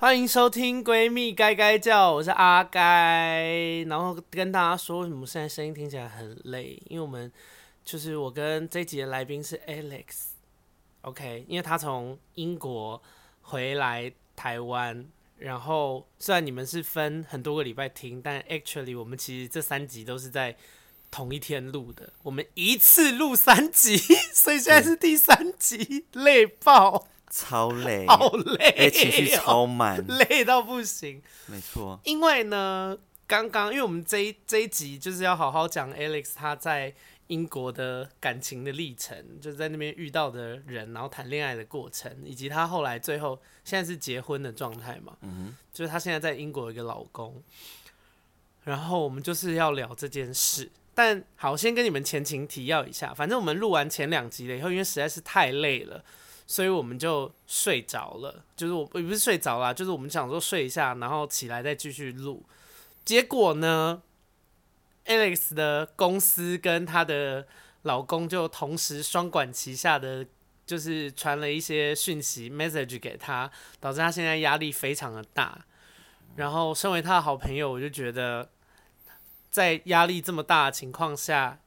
欢迎收听《闺蜜该该叫》，我是阿该，然后跟大家说，为什么现在声音听起来很累？因为我们就是我跟这一集的来宾是 Alex，OK，因为他从英国回来台湾，然后虽然你们是分很多个礼拜听，但 actually 我们其实这三集都是在同一天录的，我们一次录三集，所以现在是第三集，累爆。超累，好累，哎，情绪超满，累到不行。没错，因为呢，刚刚因为我们这一这一集就是要好好讲 Alex 他在英国的感情的历程，就是在那边遇到的人，然后谈恋爱的过程，以及他后来最后现在是结婚的状态嘛。嗯哼，就是他现在在英国有一个老公，然后我们就是要聊这件事。但好，先跟你们前情提要一下，反正我们录完前两集了以后，因为实在是太累了。所以我们就睡着了，就是我也不是睡着啦，就是我们想说睡一下，然后起来再继续录。结果呢，Alex 的公司跟她的老公就同时双管齐下的，就是传了一些讯息 message 给他，导致他现在压力非常的大。然后身为他的好朋友，我就觉得在压力这么大的情况下。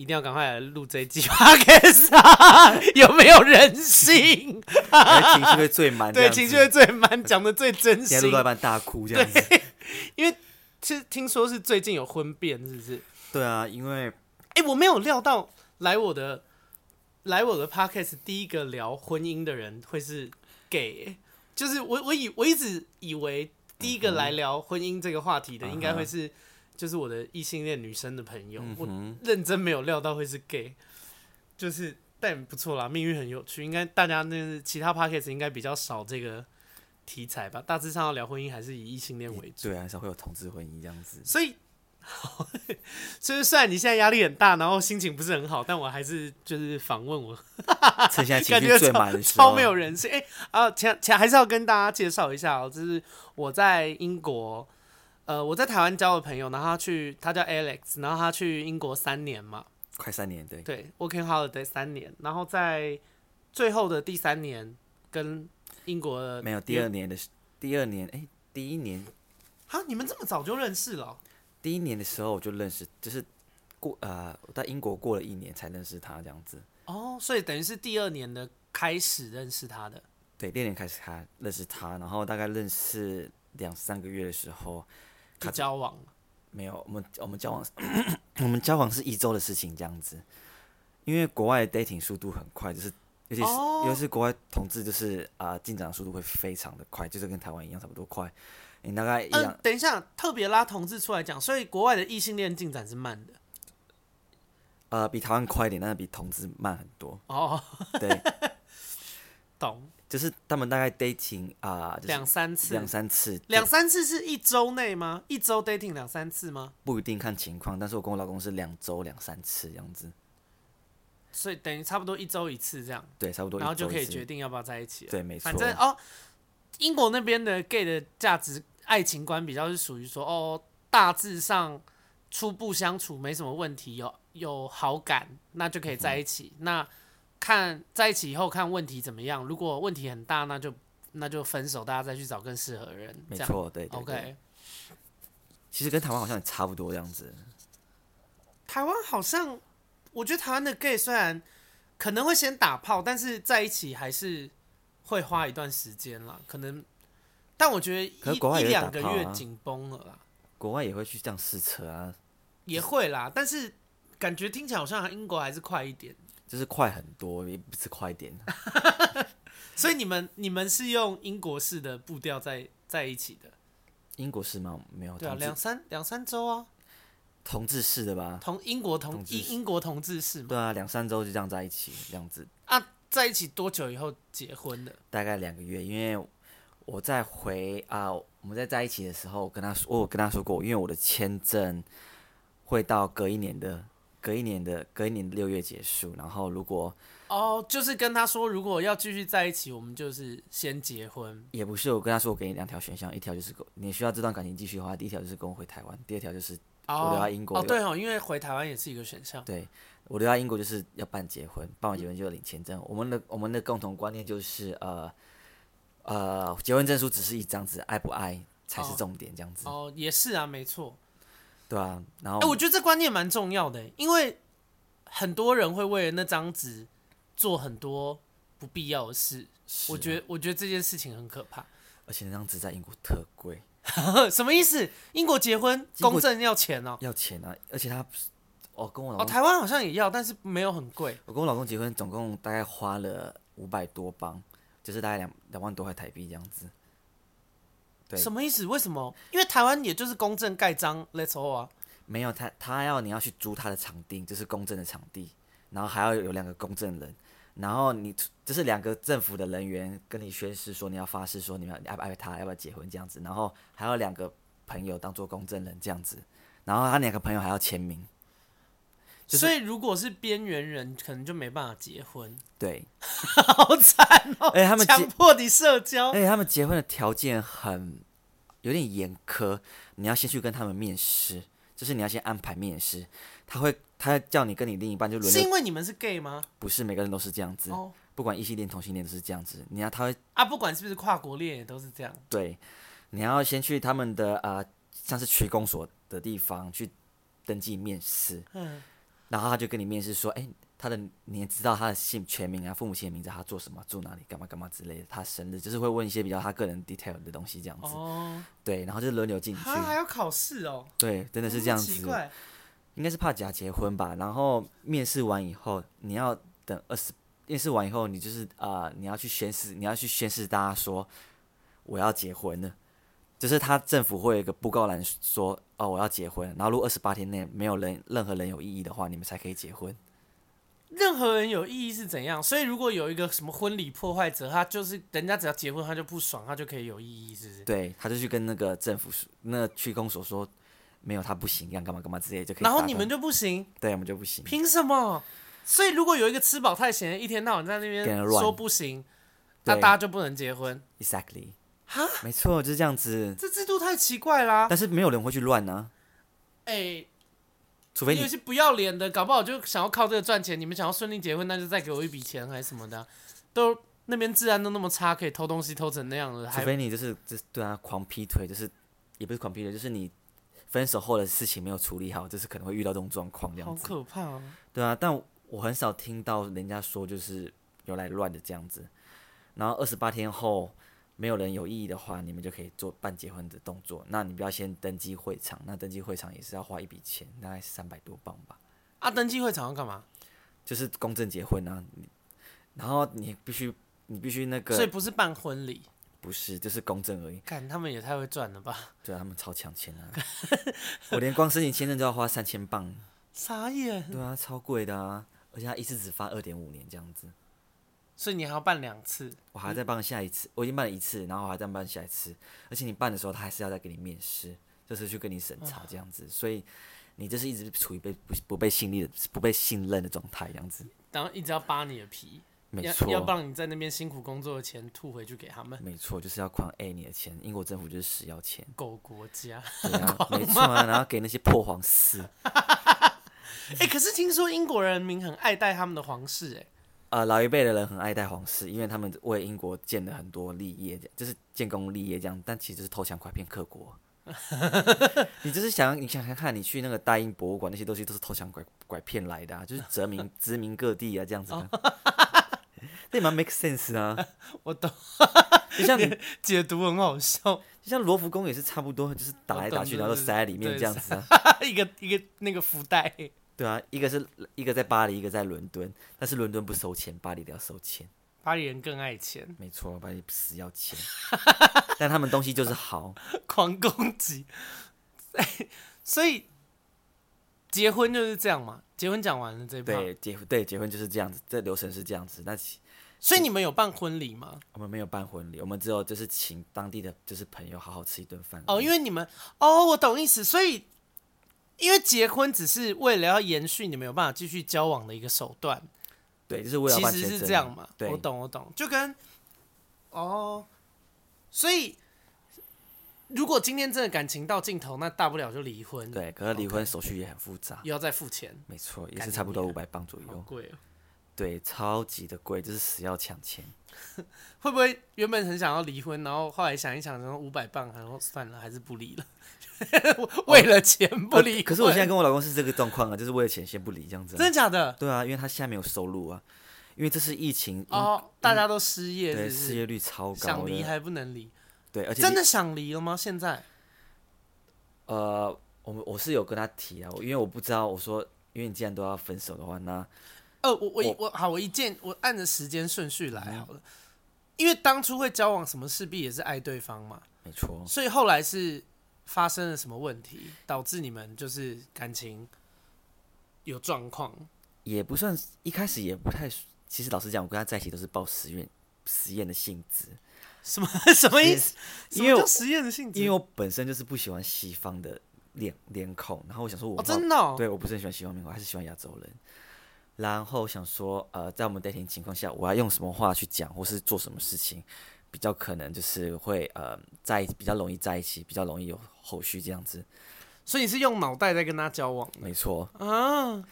一定要赶快来录这一集 Podcast 啊！有没有人性？情绪会最满，对，情绪会最满，讲的最真心。录到一半大哭这样子。因为其实听说是最近有婚变，是不是？对啊，因为哎、欸，我没有料到来我的来我的 Podcast 第一个聊婚姻的人会是 gay，、欸、就是我我以我一直以为第一个来聊婚姻这个话题的应该会是。就是我的异性恋女生的朋友，嗯、我认真没有料到会是 gay，就是但不错啦，命运很有趣。应该大家那其他 podcast 应该比较少这个题材吧？大致上要聊婚姻还是以异性恋为主，对，还是会有同志婚姻这样子。所以，所以虽然你现在压力很大，然后心情不是很好，但我还是就是访问我，趁现在 情绪最满的时候，超没有人性。哎、欸、啊，前前还是要跟大家介绍一下哦，就是我在英国。呃，我在台湾交的朋友，然后他去，他叫 Alex，然后他去英国三年嘛，快三年，对，对，Working Holiday 三年，然后在最后的第三年跟英国的没有第二年的第二年，哎、欸，第一年，哈，你们这么早就认识了、哦？第一年的时候我就认识，就是过呃，我在英国过了一年才认识他这样子。哦，所以等于是第二年的开始认识他的。对，第二年开始他认识他，然后大概认识两三个月的时候。他交往没有？我们我们交往，我们交往是一周的事情这样子。因为国外的 dating 速度很快，就是尤其是、哦、尤其是国外同志，就是啊、呃、进展的速度会非常的快，就是跟台湾一样差不多快。你大概一样、呃。等一下，特别拉同志出来讲，所以国外的异性恋进展是慢的。呃，比台湾快一点，但是比同志慢很多。哦，对，懂。就是他们大概 dating 啊、呃，两三次，两三次，两三次是一周内吗？一周 dating 两三次吗？不一定看情况，但是我跟我老公是两周两三次这样子，所以等于差不多一周一次这样。对，差不多，然后就可以决定要不要在一起了。对，没错。反正哦，英国那边的 gay 的价值爱情观比较是属于说哦，大致上初步相处没什么问题，有有好感，那就可以在一起。嗯、那看在一起以后看问题怎么样，如果问题很大，那就那就分手，大家再去找更适合的人。没错，对，，OK。其实跟台湾好像也差不多这样子。台湾好像，我觉得台湾的 gay 虽然可能会先打炮，但是在一起还是会花一段时间啦。可能，但我觉得一一两个月紧绷了啦。国外也会去这样试车啊，也会啦，但是感觉听起来好像英国还是快一点。就是快很多，也不是快一点。所以你们你们是用英国式的步调在在一起的？英国式吗？没有。对啊，两三两三周啊。同志式的吧？同英国同英英国同志式吗？对啊，两三周就这样在一起，这样子。啊，在一起多久以后结婚的？大概两个月，因为我在回啊，我们在在一起的时候，我跟他说，我有跟他说过，因为我的签证会到隔一年的。隔一年的隔一年的六月结束，然后如果哦，oh, 就是跟他说，如果要继续在一起，我们就是先结婚。也不是，我跟他说，我给你两条选项，一条就是你需要这段感情继续的话，第一条就是跟我回台湾，第二条就是我留在英国。哦，对哦，因为回台湾也是一个选项。对，我留在英国就是要办结婚，办完结婚就要领签证。嗯、我们的我们的共同观念就是呃，呃，结婚证书只是一张纸，爱不爱才是重点，这样子。哦，哦，也是啊，没错。对啊，然后，哎、欸，我觉得这观念蛮重要的，因为很多人会为了那张纸做很多不必要的事。我觉得，我觉得这件事情很可怕。而且那张纸在英国特贵，什么意思？英国结婚公证要钱哦？要钱啊！而且他，我跟我老公，哦，台湾好像也要，但是没有很贵。我跟我老公结婚总共大概花了五百多镑，就是大概两两万多块台币这样子。对，什么意思？为什么？因为台湾也就是公证盖章，Let's all 啊。没有，他他要你要去租他的场地，就是公证的场地，然后还要有两个公证人。然后你就是两个政府的人员跟你宣誓说你要发誓说你们爱不爱他，要不要结婚这样子，然后还有两个朋友当做公证人这样子，然后他两个朋友还要签名。就是、所以如果是边缘人，可能就没办法结婚。对，好惨哦！哎，他们强迫你社交，哎，他们结婚的条件很有点严苛，你要先去跟他们面试，就是你要先安排面试，他会。他叫你跟你另一半就轮流，是因为你们是 gay 吗？不是，每个人都是这样子。哦，不管异性恋、同性恋都是这样子。你要他会啊，不管是不是跨国恋也都是这样。对，你要先去他们的啊、呃，像是区公所的地方去登记面试。嗯，然后他就跟你面试说，哎、欸。他的你也知道他的姓全名啊，父母亲的名字，他做什么，住哪里，干嘛干嘛之类的。他生日就是会问一些比较他个人 detail 的东西，这样子。哦。对，然后就轮流进去。他还要考试哦。对，真的是这样子。应该是怕假结婚吧。然后面试完以后，你要等二十。面试完以后，你就是啊、呃，你要去宣誓，你要去宣誓，大家说我要结婚了。就是他政府会有一个布告栏说哦，我要结婚。然后如果二十八天内没有人任何人有异议的话，你们才可以结婚。任何人有异议是怎样？所以如果有一个什么婚礼破坏者，他就是人家只要结婚，他就不爽，他就可以有异议，是不是？对，他就去跟那个政府那个区公所说，没有他不行，要干嘛干嘛之类就可以。然后你们就不行？对，我们就不行。凭什么？所以如果有一个吃饱太闲，一天到晚在那边说不行，那大家就不能结婚？Exactly。哈？没错，就是这样子。这制度太奇怪啦！但是没有人会去乱呢、啊。哎、欸。除非你有些不要脸的，搞不好就想要靠这个赚钱。你们想要顺利结婚，那就再给我一笔钱还是什么的、啊。都那边治安都那么差，可以偷东西偷成那样了。除非你就是就是对啊，狂劈腿，就是也不是狂劈腿，就是你分手后的事情没有处理好，就是可能会遇到这种状况这样子。好可怕啊！对啊，但我很少听到人家说就是有来乱的这样子。然后二十八天后。没有人有异议的话，你们就可以做办结婚的动作。那你不要先登记会场，那登记会场也是要花一笔钱，大概三百多磅吧。啊，登记会场要干嘛？就是公证结婚啊。然后你必须，你必须那个。所以不是办婚礼？不是，就是公证而已。看他们也太会赚了吧？对啊，他们超抢钱啊！我连光申请签证都要花三千镑。傻眼。对啊，超贵的啊！而且他一次只发二点五年这样子。所以你还要办两次，我还要再办下一次。我已经办了一次，然后我还再办下一次。而且你办的时候，他还是要再给你面试，就是去跟你审查这样子。所以你就是一直处于被不不被信任的、不被信任的状态，这样子。然后一直要扒你的皮，没错，要帮你在那边辛苦工作的钱吐回去给他们。没错，就是要狂 A 你的钱。英国政府就是死要钱，狗国家。对啊，没错啊，然后给那些破皇室。哎、欸，可是听说英国人民很爱戴他们的皇室、欸，哎。呃，老一辈的人很爱戴皇室，因为他们为英国建了很多立业，就是建功立业这样。但其实是偷抢拐骗克国。你就是想，你想想看，你去那个大英博物馆，那些东西都是偷抢拐拐骗来的，啊，就是殖民 殖民各地啊，这样子的。这蛮 make sense 啊。我懂。就像你解读很好笑，就像罗浮宫也是差不多，就是打来打去，然后都塞在里面这样子啊。一个一个那个福袋。对啊，一个是一个在巴黎，一个在伦敦，但是伦敦不收钱，巴黎都要收钱。巴黎人更爱钱，没错，巴黎死要钱，但他们东西就是好，狂攻击。所以结婚就是这样嘛？结婚讲完了这一对结对结婚就是这样子，这流程是这样子。那所以你们有办婚礼吗？我们没有办婚礼，我们只有就是请当地的就是朋友好好吃一顿饭。哦，因为你们哦，我懂意思，所以。因为结婚只是为了要延续你们有办法继续交往的一个手段，对，就是为了。其实是这样嘛？我懂，我懂，就跟哦，所以如果今天真的感情到尽头，那大不了就离婚。对，可是离婚手续也很复杂，又要再付钱。没错，也是差不多五百磅左右。贵哦。对，超级的贵，就是死要抢钱。会不会原本很想要离婚，然后后来想一想，然后五百磅，然后算了，还是不离了。为了钱不离、哦，可是我现在跟我老公是这个状况啊，就是为了钱先不离这样子、啊。真的假的？对啊，因为他现在没有收入啊，因为这是疫情哦，大家都失业是是，对，失业率超高，想离还不能离。对，而且真的想离了吗？现在？呃，我我是有跟他提啊，因为我不知道，我说，因为你既然都要分手的话，那呃，我我我好，我一件我按着时间顺序来好了，嗯、因为当初会交往，什么势必也是爱对方嘛，没错，所以后来是。发生了什么问题，导致你们就是感情有状况？也不算，一开始也不太。其实老实讲，我跟他在一起都是抱实验实验的性质。什么什么意思？因为实验的性质，因为我本身就是不喜欢西方的脸脸孔，然后我想说我，真的、哦，对我不是很喜欢西方面孔，还是喜欢亚洲人。然后想说，呃，在我们 dating 情况下，我要用什么话去讲，或是做什么事情？比较可能就是会呃在比较容易在一起，比较容易有后续这样子，所以你是用脑袋在跟他交往？没错啊，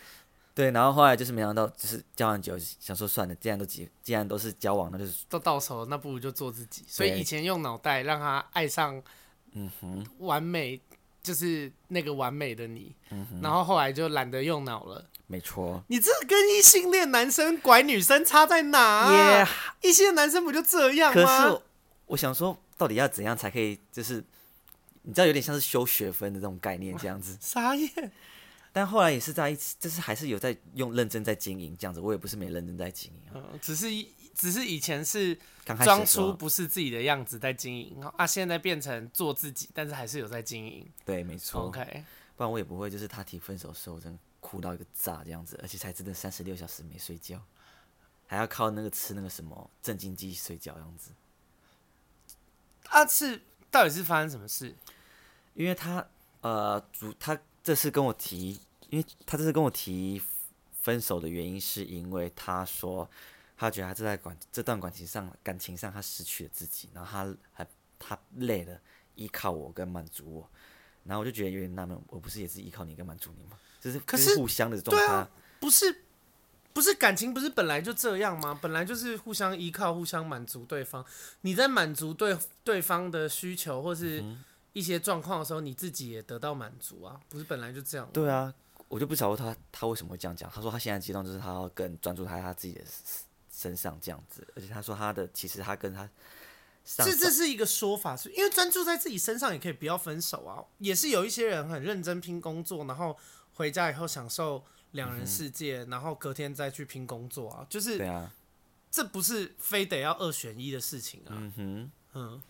对，然后后来就是没想到，就是交往久，想说算了，既然都既既然都是交往，那就是都到手了，那不如就做自己。所以以前用脑袋让他爱上，嗯哼，完美就是那个完美的你，嗯，然后后来就懒得用脑了。没错，你这跟异性恋男生拐女生差在哪啊？异性恋男生不就这样吗？可是我想说，到底要怎样才可以？就是你知道，有点像是修学分的这种概念，这样子。啥耶？但后来也是在一起，就是还是有在用认真在经营这样子。我也不是没认真在经营，嗯，只是只是以前是装出不是自己的样子在经营啊，现在变成做自己，但是还是有在经营。对，没错。OK，不然我也不会，就是他提分手的时候真的。哭到一个炸这样子，而且才真的三十六小时没睡觉，还要靠那个吃那个什么镇静剂睡觉这样子。他是到底是发生什么事？因为他呃，主他这次跟我提，因为他这次跟我提分手的原因，是因为他说他觉得他这段感这段感情上感情上他失去了自己，然后他还他累了，依靠我跟满足我，然后我就觉得有点纳闷，我不是也是依靠你跟满足你吗？就是可是互相的状态，对啊，不是不是感情不是本来就这样吗？本来就是互相依靠、互相满足对方。你在满足对对方的需求或是一些状况的时候，你自己也得到满足啊，不是本来就这样？对啊，我就不晓得他他为什么会这样讲。他说他现在阶段就是他要更专注他他自己的身上这样子，而且他说他的其实他跟他这这是一个说法，是因为专注在自己身上也可以不要分手啊。也是有一些人很认真拼工作，然后。回家以后享受两人世界，嗯、然后隔天再去拼工作啊，就是对，啊、这不是非得要二选一的事情啊。嗯哼，嗯，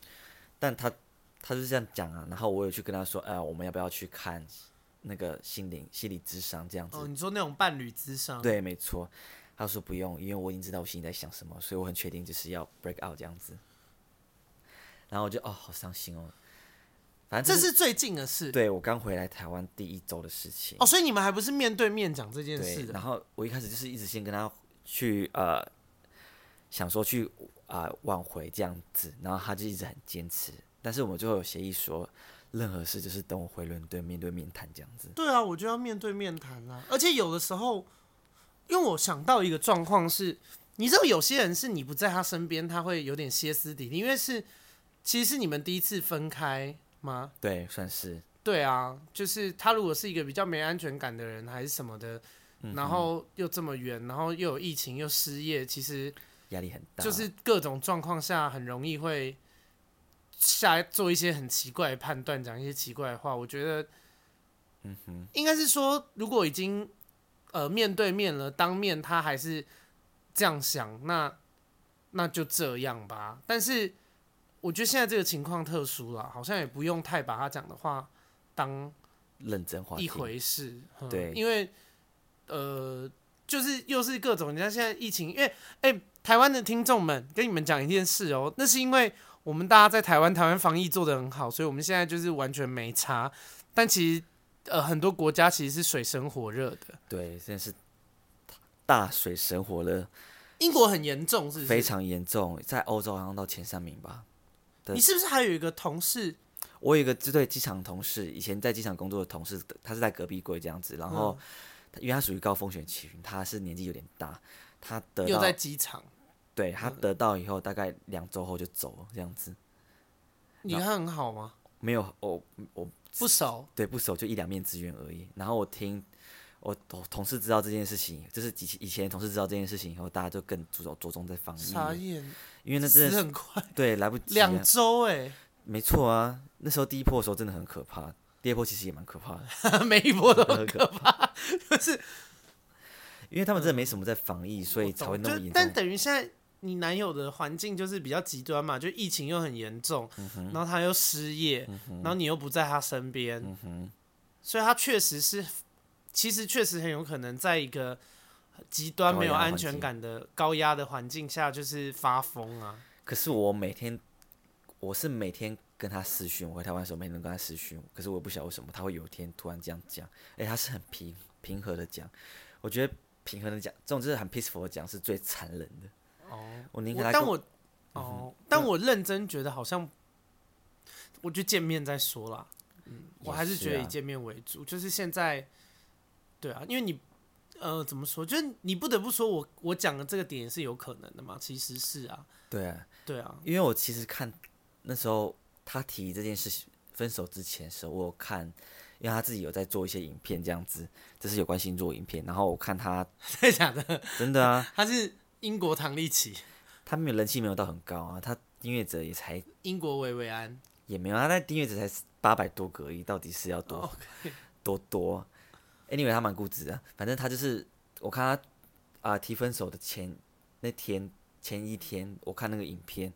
但他他是这样讲啊，然后我有去跟他说，哎、呃，我们要不要去看那个心灵心理智商这样子？哦，你说那种伴侣智商？对，没错。他说不用，因为我已经知道我心里在想什么，所以我很确定就是要 break out 这样子。然后我就哦，好伤心哦。反正这是最近的事，对，我刚回来台湾第一周的事情。哦，所以你们还不是面对面讲这件事的。然后我一开始就是一直先跟他去呃，想说去啊、呃、挽回这样子，然后他就一直很坚持。但是我们最后有协议说，任何事就是等我回伦敦面对面谈这样子。对啊，我就要面对面谈啊。而且有的时候，因为我想到一个状况是，你知道有些人是你不在他身边，他会有点歇斯底里，因为是其实是你们第一次分开。吗？对，算是。对啊，就是他如果是一个比较没安全感的人，还是什么的，嗯、然后又这么远，然后又有疫情又失业，其实压力很大。就是各种状况下，很容易会下做一些很奇怪的判断，讲一些奇怪的话。我觉得，嗯哼，应该是说，如果已经呃面对面了，当面他还是这样想，那那就这样吧。但是。我觉得现在这个情况特殊了，好像也不用太把他讲的话当认真话一回事。对，因为呃，就是又是各种，你看现在疫情，因为哎、欸，台湾的听众们跟你们讲一件事哦，那是因为我们大家在台湾，台湾防疫做得很好，所以我们现在就是完全没差。但其实呃，很多国家其实是水深火热的。对，现在是大水深火热。英国很严重，是不是？非常严重，在欧洲好像到前三名吧。你是不是还有一个同事？我有一个支队机场同事，以前在机场工作的同事，他是在隔壁柜这样子。然后，因为他属于高风险群，他是年纪有点大，他得到又在机场，对他得到以后，大概两周后就走了，这样子。你看很好吗？没有，我我不熟，对不熟，就一两面之缘而已。然后我听我同同事知道这件事情，就是以以前同事知道这件事情以后，大家就更注重着重在防疫。傻眼，因为那真的是很快，对，来不 及。两周哎，没错啊，那时候第一波的时候真的很可怕，第二波其实也蛮可怕的，每一波都很可怕，就是。因为他们真的没什么在防疫，所以才会那么严重。但等于现在你男友的环境就是比较极端嘛，就疫情又很严重，然后他又失业，然后你又不在他身边，所以他确实是，其实确实很有可能在一个极端没有安全感的高压的环境下，就是发疯啊。可是我每天，我是每天跟他私讯，我回台湾的时候每天跟他私讯，可是我不晓得为什么他会有一天突然这样讲，哎，他是很平平和的讲，我觉得。平和的讲，这种就是很 peaceful 的讲，是最残忍的。哦，我宁可他。但我，哦，但我认真觉得好像，我就见面再说啦。嗯，我还是觉得以见面为主。就是现在，对啊，因为你，呃，怎么说？就是你不得不说我，我讲的这个点也是有可能的嘛。其实是啊，对啊，对啊。因为我其实看那时候他提这件事情分手之前的时候，我有看。因为他自己有在做一些影片，这样子，这是有关星座影片。然后我看他，真的假的？真的啊，他是英国唐立奇，他没有人气没有到很高啊，他订阅者也才英国维维安也没有，他那订阅者才八百多个而已，到底是要多、oh, okay. 多多？Anyway，他蛮固执的，反正他就是我看他啊、呃、提分手的前那天前一天，我看那个影片，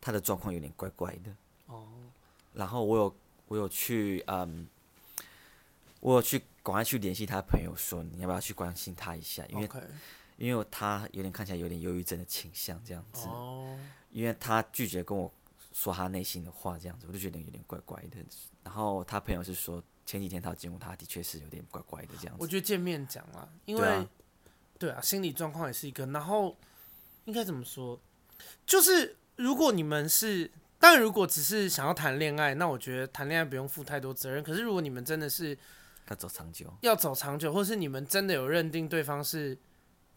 他的状况有点怪怪的哦。Oh. 然后我有我有去嗯。我有去赶快去联系他朋友，说你要不要去关心他一下，因为 Okay. 因为他有点看起来有点忧郁症的倾向这样子，oh. 因为他拒绝跟我说他内心的话这样子，我就觉得有点怪怪的。然后他朋友是说前几天他见过他的确是有点怪怪的这样子。我觉得见面讲啊，因为对啊，对啊，心理状况也是一个。然后应该怎么说？就是如果你们是，但如果只是想要谈恋爱，那我觉得谈恋爱不用负太多责任。可是如果你们真的是要走长久，要走长久，或是你们真的有认定对方是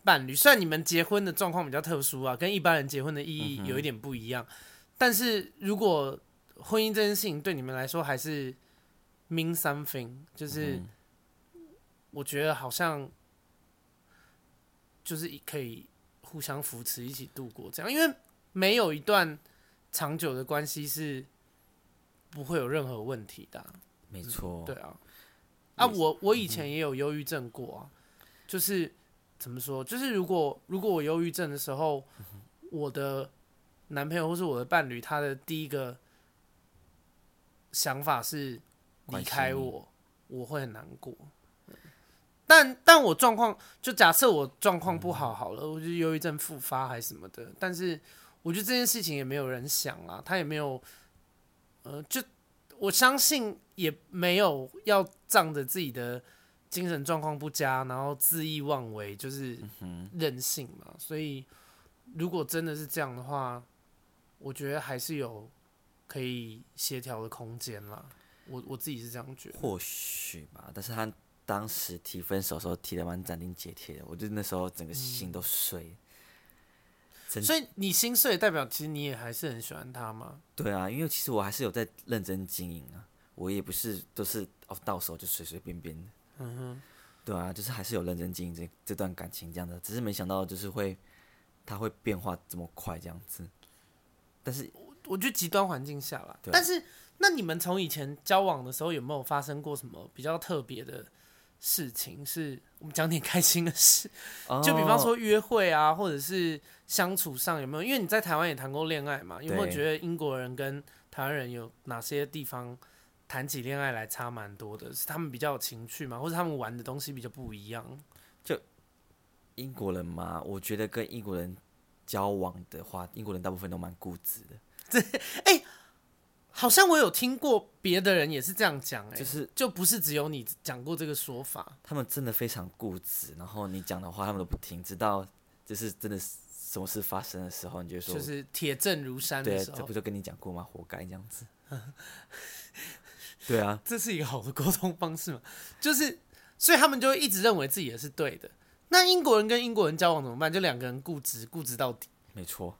伴侣，虽然你们结婚的状况比较特殊啊，跟一般人结婚的意义有一点不一样，嗯、但是如果婚姻这件事情对你们来说还是 mean something，就是我觉得好像就是可以互相扶持，一起度过这样，因为没有一段长久的关系是不会有任何问题的、啊，没错，对啊。啊，我我以前也有忧郁症过啊，就是怎么说，就是如果如果我忧郁症的时候，我的男朋友或是我的伴侣，他的第一个想法是离开我，我会很难过。但但我状况，就假设我状况不好好了，我就忧郁症复发还是什么的，但是我觉得这件事情也没有人想啊，他也没有，呃，就。我相信也没有要仗着自己的精神状况不佳，然后恣意妄为，就是任性嘛。所以，如果真的是这样的话，我觉得还是有可以协调的空间啦。我我自己是这样觉得。或许吧，但是他当时提分手的时候提的蛮斩钉截铁的，我就那时候整个心都碎。嗯所以你心碎，代表其实你也还是很喜欢他吗？对啊，因为其实我还是有在认真经营啊，我也不是都是哦到手就随随便便的。嗯哼，对啊，就是还是有认真经营这这段感情这样的，只是没想到就是会他会变化这么快这样子。但是我我觉得极端环境下啦，对但是那你们从以前交往的时候有没有发生过什么比较特别的？事情是我们讲点开心的事，就比方说约会啊，或者是相处上有没有？因为你在台湾也谈过恋爱嘛，有没有觉得英国人跟台湾人有哪些地方谈起恋爱来差蛮多的？是他们比较有情趣吗？或者他们玩的东西比较不一样？就英国人嘛，我觉得跟英国人交往的话，英国人大部分都蛮固执的。这，哎、欸。好像我有听过别的人也是这样讲，哎，就是就不是只有你讲过这个说法。他们真的非常固执，然后你讲的话他们都不听，直到就是真的什么事发生的时候，你就说就是铁证如山的时候。对，这不就跟你讲过吗？活该这样子。对啊，这是一个好的沟通方式嘛？就是所以他们就会一直认为自己也是对的，那英国人跟英国人交往怎么办？就两个人固执，固执到底。没错，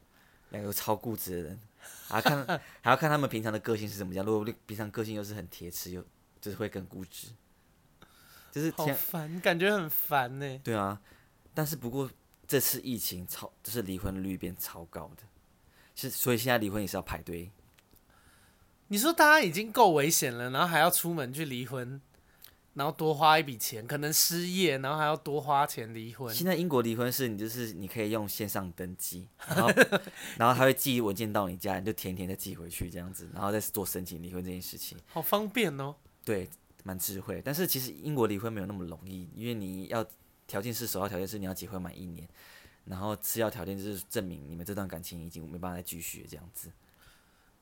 两个超固执的人，还要看还要看他们平常的个性是怎么样。如果平常个性又是很铁齿，又就是会更固执，就是好烦，感觉很烦呢。对啊，但是不过这次疫情超，就是离婚率变超高的，是所以现在离婚也是要排队。你说大家已经够危险了，然后还要出门去离婚，然后多花一笔钱，可能失业，然后还要多花钱离婚。现在英国离婚是你就是你可以用线上登记，然后 然后他会寄文件到你家，你就填填再寄回去这样子，然后再做申请离婚这件事情。好方便哦。对，蛮智慧。但是其实英国离婚没有那么容易，因为你要条件是首要条件是你要结婚满一年，然后次要条件就是证明你们这段感情已经没办法再继续这样子。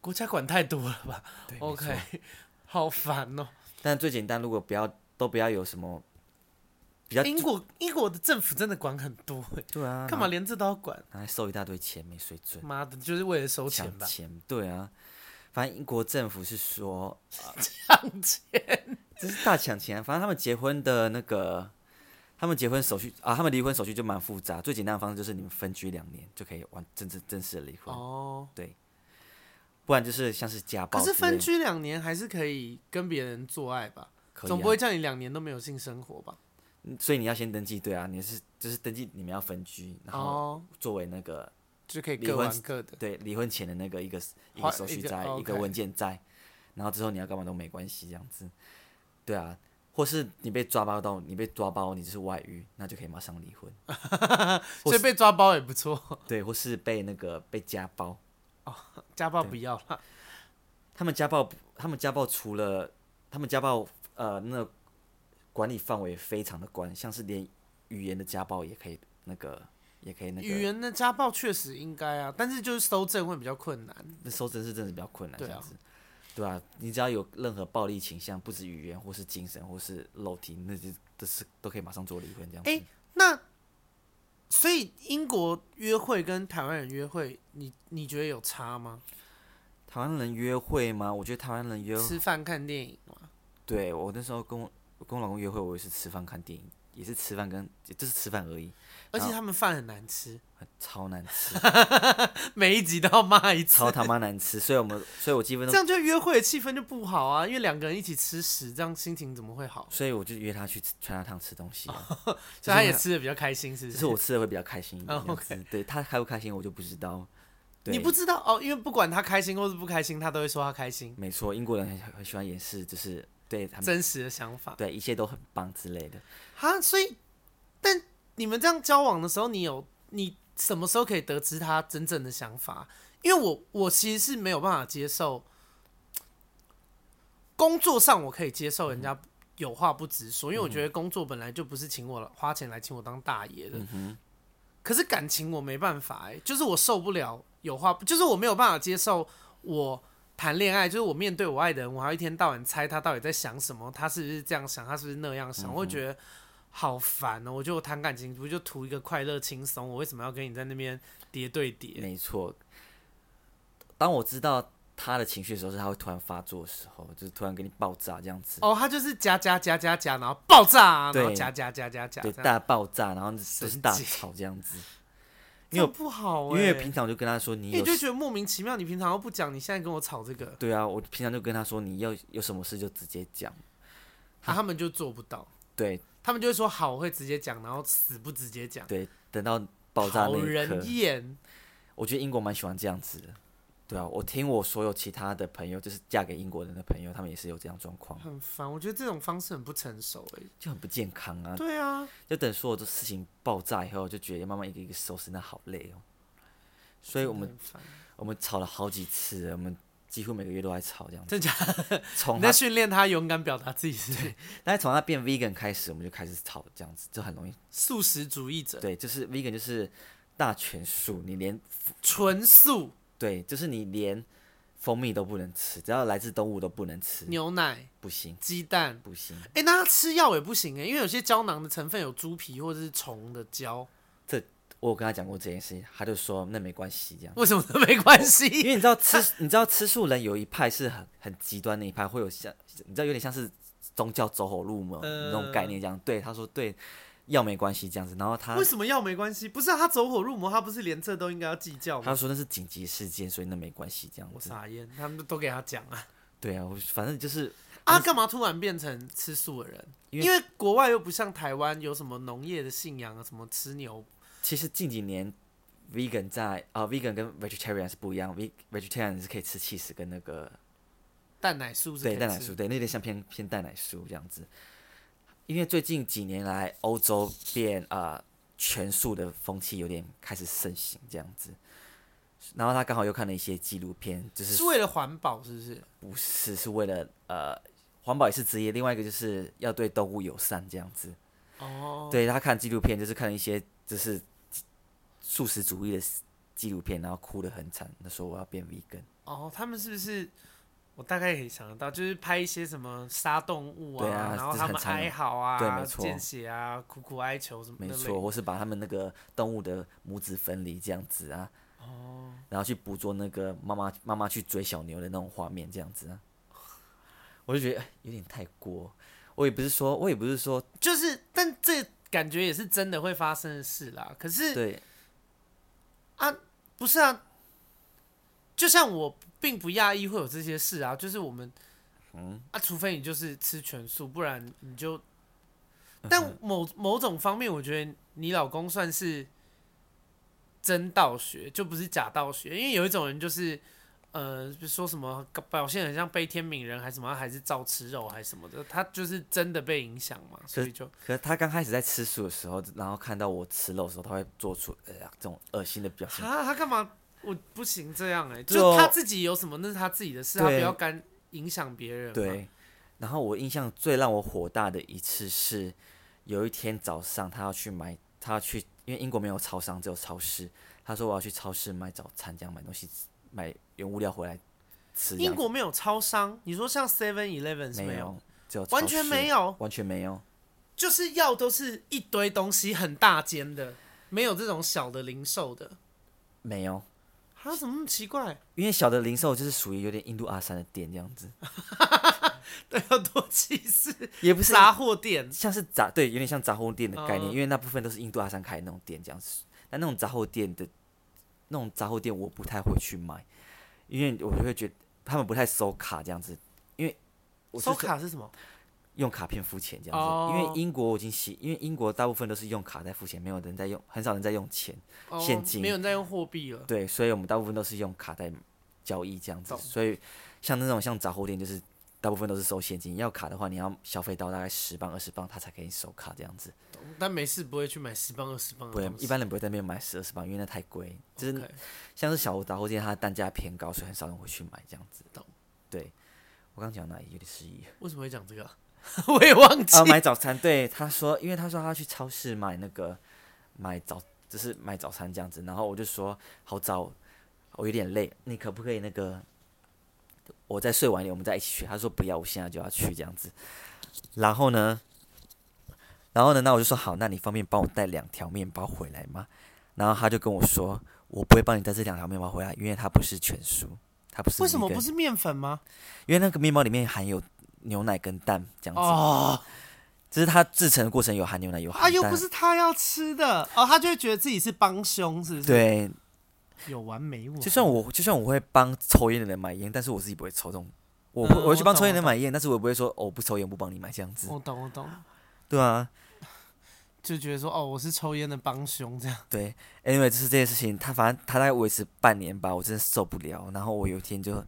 国家管太多了吧？OK，好烦哦。但最简单，如果不要都不要有什么比较，英国英国的政府真的管很多哎。对啊，干嘛连这都要管？还收一大堆钱，没水准。妈的，就是为了收钱吧？钱，对啊。反正英国政府是说抢钱，这是大抢钱。反正他们结婚的那个，他们结婚手续啊，他们离婚手续就蛮复杂。最简单的方式就是你们分居两年就可以完正正正式的离婚。哦，对。不然就是像是家暴，可是分居两年还是可以跟别人做爱吧？可以啊，总不会叫你两年都没有性生活吧？所以你要先登记，对啊，你是就是登记你们要分居，然后作为那个就可以各玩各的，对，离婚前的那个一个一个手续在一个文件在，然后之后你要干嘛都没关系，这样子，对啊，或是你被抓包到你被抓包，你就是外遇，那就可以马上离婚，所以被抓包也不错，对，或是被那个被家暴。哦，家暴不要了。他们家暴，他们家暴除了他们家暴，呃，那个、管理范围非常的宽，像是连语言的家暴也可以，那个也可以那个。语言的家暴确实应该啊，但是就是搜证会比较困难。那搜证是真的比较困难，这样子，对啊，你只要有任何暴力倾向，不止语言或是精神或是肉体，那就都是都可以马上做离婚这样子。所以英国约会跟台湾人约会，你你觉得有差吗？台湾人约会吗？我觉得台湾人约吃饭看电影吗？对，我那时候跟我跟我老公约会，我也是吃饭看电影，也是吃饭跟就是吃饭而已。而且他们饭很难吃，超难吃，每一集都要骂一次，超他妈难吃。所以我们，所以我基本上这样就约会的气氛就不好啊，因为两个人一起吃屎，这样心情怎么会好？所以我就约他去川辣汤吃东西，啊，所以他也吃的比较开心，是不是？是我吃的会比较开心一点。Oh, okay. 对，他开不开心我就不知道。你不知道哦，因为不管他开心或是不开心，他都会说他开心。没错，英国人很很喜欢掩饰，就是对他们真实的想法，对一切都很棒之类的。哈，所以但。你们这样交往的时候，你有你什么时候可以得知他真正的想法？因为我我其实是没有办法接受，工作上我可以接受人家有话不直说，因为我觉得工作本来就不是请我花钱来请我当大爷的。可是感情我没办法哎，就是我受不了有话，就是我没有办法接受我谈恋爱，就是我面对我爱的人，我还要一天到晚猜他到底在想什么，他是不是这样想，他是不是那样想，我会觉得。好烦哦！我觉得我谈感情不就图一个快乐轻松？我为什么要跟你在那边叠对叠？没错。当我知道他的情绪的时候，是他会突然发作的时候，就是突然给你爆炸这样子。哦，他就是加加加加加，然后爆炸，然后加加加加加，对，大爆炸，然后就是大吵这样子。因为不好，因为平常我就跟他说，你你就觉得莫名其妙，你平常都不讲，你现在跟我吵这个？对啊，我平常就跟他说，你要有什么事就直接讲，他他们就做不到。对。他们就会说好，我会直接讲，然后死不直接讲。对，等到爆炸那一刻。讨人厌。我觉得英国蛮喜欢这样子的。对啊，我听我所有其他的朋友，就是嫁给英国人的朋友，他们也是有这样状况。很烦，我觉得这种方式很不成熟，哎，就很不健康啊。对啊，就等所有的事情爆炸以后，就觉得慢慢一个一个收拾，那好累哦。所以我们我们吵了好几次，我们。几乎每个月都在吵这样子，真假的？你在训练他勇敢表达自己是？对。但是从他变 vegan 开始，我们就开始吵这样子，就很容易。素食主义者。对，就是 vegan，就是大全素，你连纯素。对，就是你连蜂蜜都不能吃，只要来自动物都不能吃。牛奶不行，鸡蛋不行。哎、欸，那他吃药也不行哎，因为有些胶囊的成分有猪皮或者是虫的胶。这。我有跟他讲过这件事情，他就说那没关系，这样。为什么都没关系？因为你知道吃，你知道吃素人有一派是很很极端的一派，会有像你知道有点像是宗教走火入魔那种概念这样。对，他说对，药没关系这样子，然后他为什么药没关系？不是、啊、他走火入魔，他不是连这都应该要计较吗？他说那是紧急事件，所以那没关系这样子。我傻眼，他们都给他讲啊。对啊，我反正就是啊，干嘛突然变成吃素的人？因为，因为国外又不像台湾有什么农业的信仰啊，什么吃牛。其实近几年，vegan 在啊、呃、，vegan 跟 vegetarian 是不一样，vegetarian 是可以吃 cheese 跟那个蛋奶素，对蛋奶素，对，那点像偏偏蛋奶酥这样子。因为最近几年来，欧洲变啊、呃、全素的风气有点开始盛行这样子。然后他刚好又看了一些纪录片，就是是为了环保，是不是？不是，是为了呃，环保也是职业。另外一个就是要对动物友善这样子。哦。对，他看纪录片，就是看了一些就是素食主义的纪录片，然后哭得很惨，他说我要变 vegan。哦，他们是不是？我大概可以想得到，就是拍一些什么杀动物啊，啊然后他们哀嚎啊，对，没错，见血啊，苦苦哀求什么的。没错，或是把他们那个动物的母子分离这样子啊。哦，然后去捕捉那个妈妈妈妈去追小牛的那种画面，这样子啊，我就觉得有点太过。我也不是说，我也不是说，就是，但这感觉也是真的会发生的事啦。可是，对，啊，不是啊，就像我并不讶异会有这些事啊，就是我们，嗯，啊，除非你就是吃全素，不然你就，但某某种方面，我觉得你老公算是。真道学就不是假道学，因为有一种人就是，呃，说什么表现很像悲天悯人，还是什么，还是照吃肉，还是什么的，他就是真的被影响嘛，所以就。可是他刚开始在吃素的时候，然后看到我吃肉的时候，他会做出哎呀这种恶心的表情。他，他干嘛？我不行这样哎、欸，就他自己有什么那是他自己的事，他不要干影响别人。对。然后我印象最让我火大的一次是，有一天早上他要去买，他要去。因为英国没有超商，只有超市。他说我要去超市买早餐，这样买东西，买原物料回来吃。英国没有超商？你说像 Seven Eleven 没有？没有，只有完全没有，完全没有。就是药都是一堆东西很大间的，没有这种小的零售的。没有。啊？怎么那么奇怪？因为小的零售就是属于有点印度阿三的店这样子。对，要多歧视，也不是杂货店，像是杂对，有点像杂货店的概念，因为那部分都是印度阿三开的那种店这样子。但那种杂货店的，那种杂货店我不太会去买，因为我就会觉得他们不太收卡这样子。因为收卡是什么？用卡片付钱这样子。因为英国我已经习，因为英国大部分都是用卡在付钱，没有人在用，很少人在用钱现金，没有人在用货币了。对，所以我们大部分都是用卡在交易这样子。所以像那种像杂货店就是。大部分都是收现金，要卡的话，你要消费到大概十磅二十磅，他才给你收卡这样子。但没事不会去买十磅二十磅。对，一般人不会在那边买十二十磅，因为那太贵。就是像是小杂货店，它的单价偏高，所以很少人会去买这样子。懂。对，我刚讲哪里有点失忆？为什么会讲这个？我也忘记。啊，买早餐。对，他说，因为他说他要去超市买那个买早，就是买早餐这样子。然后我就说好早，我有点累，你可不可以那个？我再睡晚一点，我们再一起去。他说不要，我现在就要去这样子。然后呢，然后呢，那我就说好，那你方便帮我带两条面包回来吗？然后他就跟我说，我不会帮你带这两条面包回来，因为它不是全熟，它不是。为什么不是面粉吗？因为那个面包里面含有牛奶跟蛋这样子。哦。只是它制成的过程有含牛奶有含蛋。啊，又不是他要吃的哦，他就会觉得自己是帮凶，是不是？对。有完没完？就算我，就算我会帮抽烟的人买烟，但是我自己不会抽这种。我我会去帮抽烟的人买烟，但是我不会说哦，我不抽烟，不帮你买这样子。我懂，我懂。对啊，就觉得说哦，我是抽烟的帮凶这样。对，anyway，就是这件事情，他反正他大概维持半年吧，我真的受不了。然后我有一天就，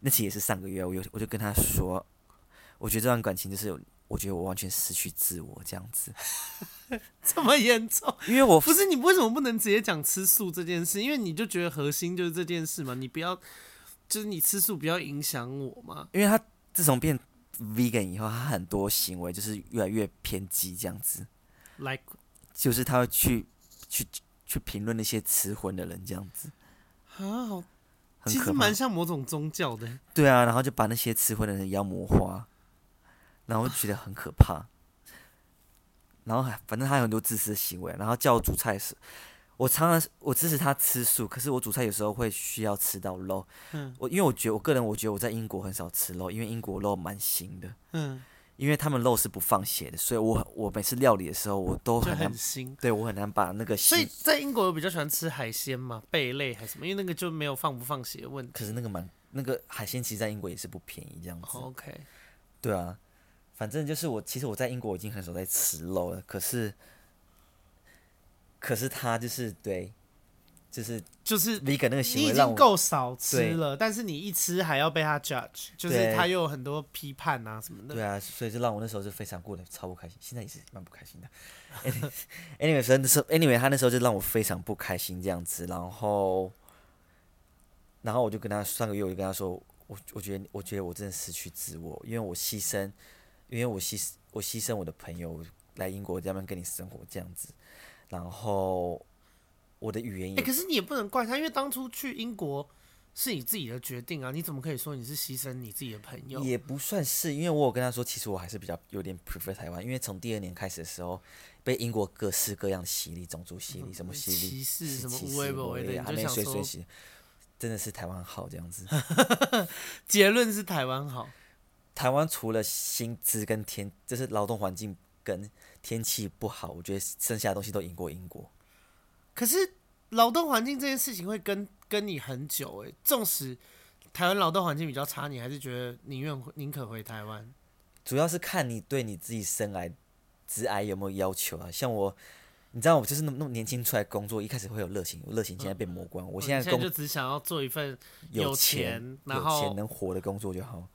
那其实也是上个月，我有我就跟他说，我觉得这段感情就是。我觉得我完全失去自我这样子，这么严重？因为我不是你为什么不能直接讲吃素这件事？因为你就觉得核心就是这件事嘛，你不要就是你吃素不要影响我嘛。因为他自从变 vegan 以后，他很多行为就是越来越偏激这样子，like 就是他会去去去评论那些吃荤的人这样子啊，好，其实蛮像某种宗教的。对啊，然后就把那些吃荤的人妖魔化。然后我就觉得很可怕，然后还反正他有很多自私的行为，然后叫我煮菜时，我常常我支持他吃素，可是我煮菜有时候会需要吃到肉，嗯，我因为我觉得我个人我觉得我在英国很少吃肉，因为英国肉蛮腥的，嗯，因为他们肉是不放血的，所以我我每次料理的时候，我都很难，很腥，对我很难把那个。所以在英国我比较喜欢吃海鲜嘛，贝类还是什么？因为那个就没有放不放血的问题。可是那个蛮那个海鲜，其实在英国也是不便宜，这样子。Oh, OK。对啊，反正就是我，其实我在英国已经很少在吃肉了，可是，可是他就是对。就是就是你给那个行为，你已经够少吃了，但是你一吃还要被他 judge，就是他又有很多批判啊什么的。对啊，所以就让我那时候就非常过得超不开心，现在也是蛮不开心的。Anyway，所以那时候，Anyway，他那时候就让我非常不开心这样子，然后，然后我就跟他上个月我就跟他说，我我觉得我觉得我真的失去自我，因为我牺牲，因为我牺我牺牲我的朋友来英国这边跟你生活这样子，然后。我的语言也，可是你也不能怪他，因为当初去英国是你自己的决定啊，你怎么可以说你是牺牲你自己的朋友？也不算是，因为我有跟他说，其实我还是比较有点 prefer 台湾，因为从第二年开始的时候，被英国各式各样的洗礼，种族洗礼，什么洗礼，歧视，什么无微不微的，还没水水洗，真的是台湾好这样子。结论是台湾好，台湾除了薪资跟天，就是劳动环境跟天气不好，我觉得剩下的东西都赢过英国。可是劳动环境这件事情会跟跟你很久哎，纵使台湾劳动环境比较差，你还是觉得宁愿宁可回台湾。主要是看你对你自己生来职癌有没有要求啊。像我，你知道我就是那么那么年轻出来工作，一开始会有热情，热情现在被磨光。嗯、我现在工现在就只想要做一份有钱、有钱，有钱能活的工作就好。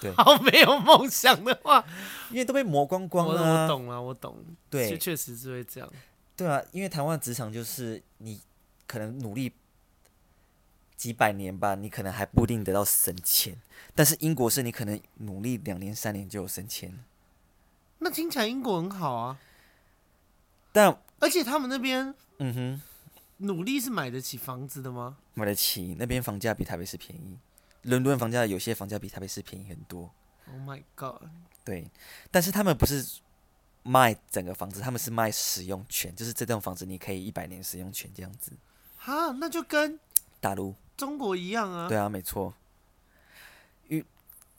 对，好没有梦想的话，因为都被磨光光了、啊。我懂了，我懂。对，确实是会这样。对啊，因为台湾的职场就是你可能努力几百年吧，你可能还不一定得到升迁。但是英国是你可能努力两年三年就有升迁。那听起来英国很好啊。但而且他们那边，嗯哼，努力是买得起房子的吗？买得起，那边房价比台北市便宜。伦敦房价有些房价比台北市便宜很多。Oh my god！对，但是他们不是。卖整个房子，他们是卖使用权，就是这栋房子你可以一百年使用权这样子。哈，那就跟大陆、中国一样啊。对啊，没错。英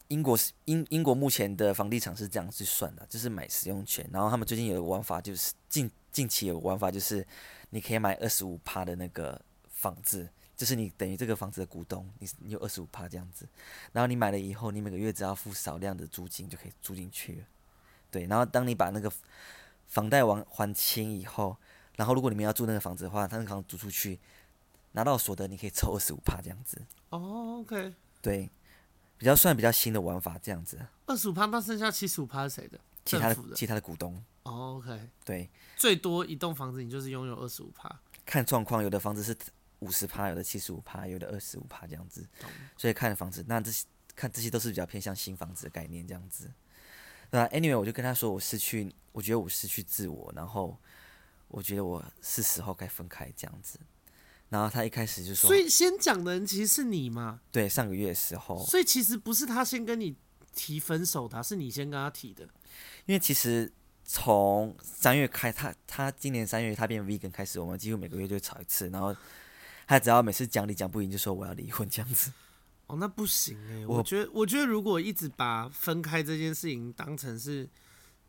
英国是英英国目前的房地产是这样去算的，就是买使用权。然后他们最近有个玩法，就是近近期有个玩法，就是你可以买二十五趴的那个房子，就是你等于这个房子的股东，你你有二十五趴这样子。然后你买了以后，你每个月只要付少量的租金就可以住进去了。对，然后当你把那个房贷完还清以后，然后如果你们要住那个房子的话，他那个房子租出去，拿到所得你可以抽二十五趴这样子。哦，OK。对，比较算比较新的玩法这样子。二十五趴，那剩下七十五趴是谁的？其他的，的其他的股东。哦，OK。对，最多一栋房子你就是拥有二十五趴。看状况，有的房子是五十趴，有的七十五趴，有的二十五趴这样子。所以看房子，那这些看这些都是比较偏向新房子的概念这样子。那 anyway，我就跟他说，我失去，我觉得我失去自我，然后我觉得我是时候该分开这样子。然后他一开始就说，所以先讲的人其实是你嘛？对，上个月的时候。所以其实不是他先跟你提分手的，是你先跟他提的。因为其实从三月开，他他今年三月他变 vegan 开始，我们几乎每个月就吵一次，然后他只要每次讲理讲不赢，就说我要离婚这样子。哦，那不行哎、欸！我，觉得，我觉得如果一直把分开这件事情当成是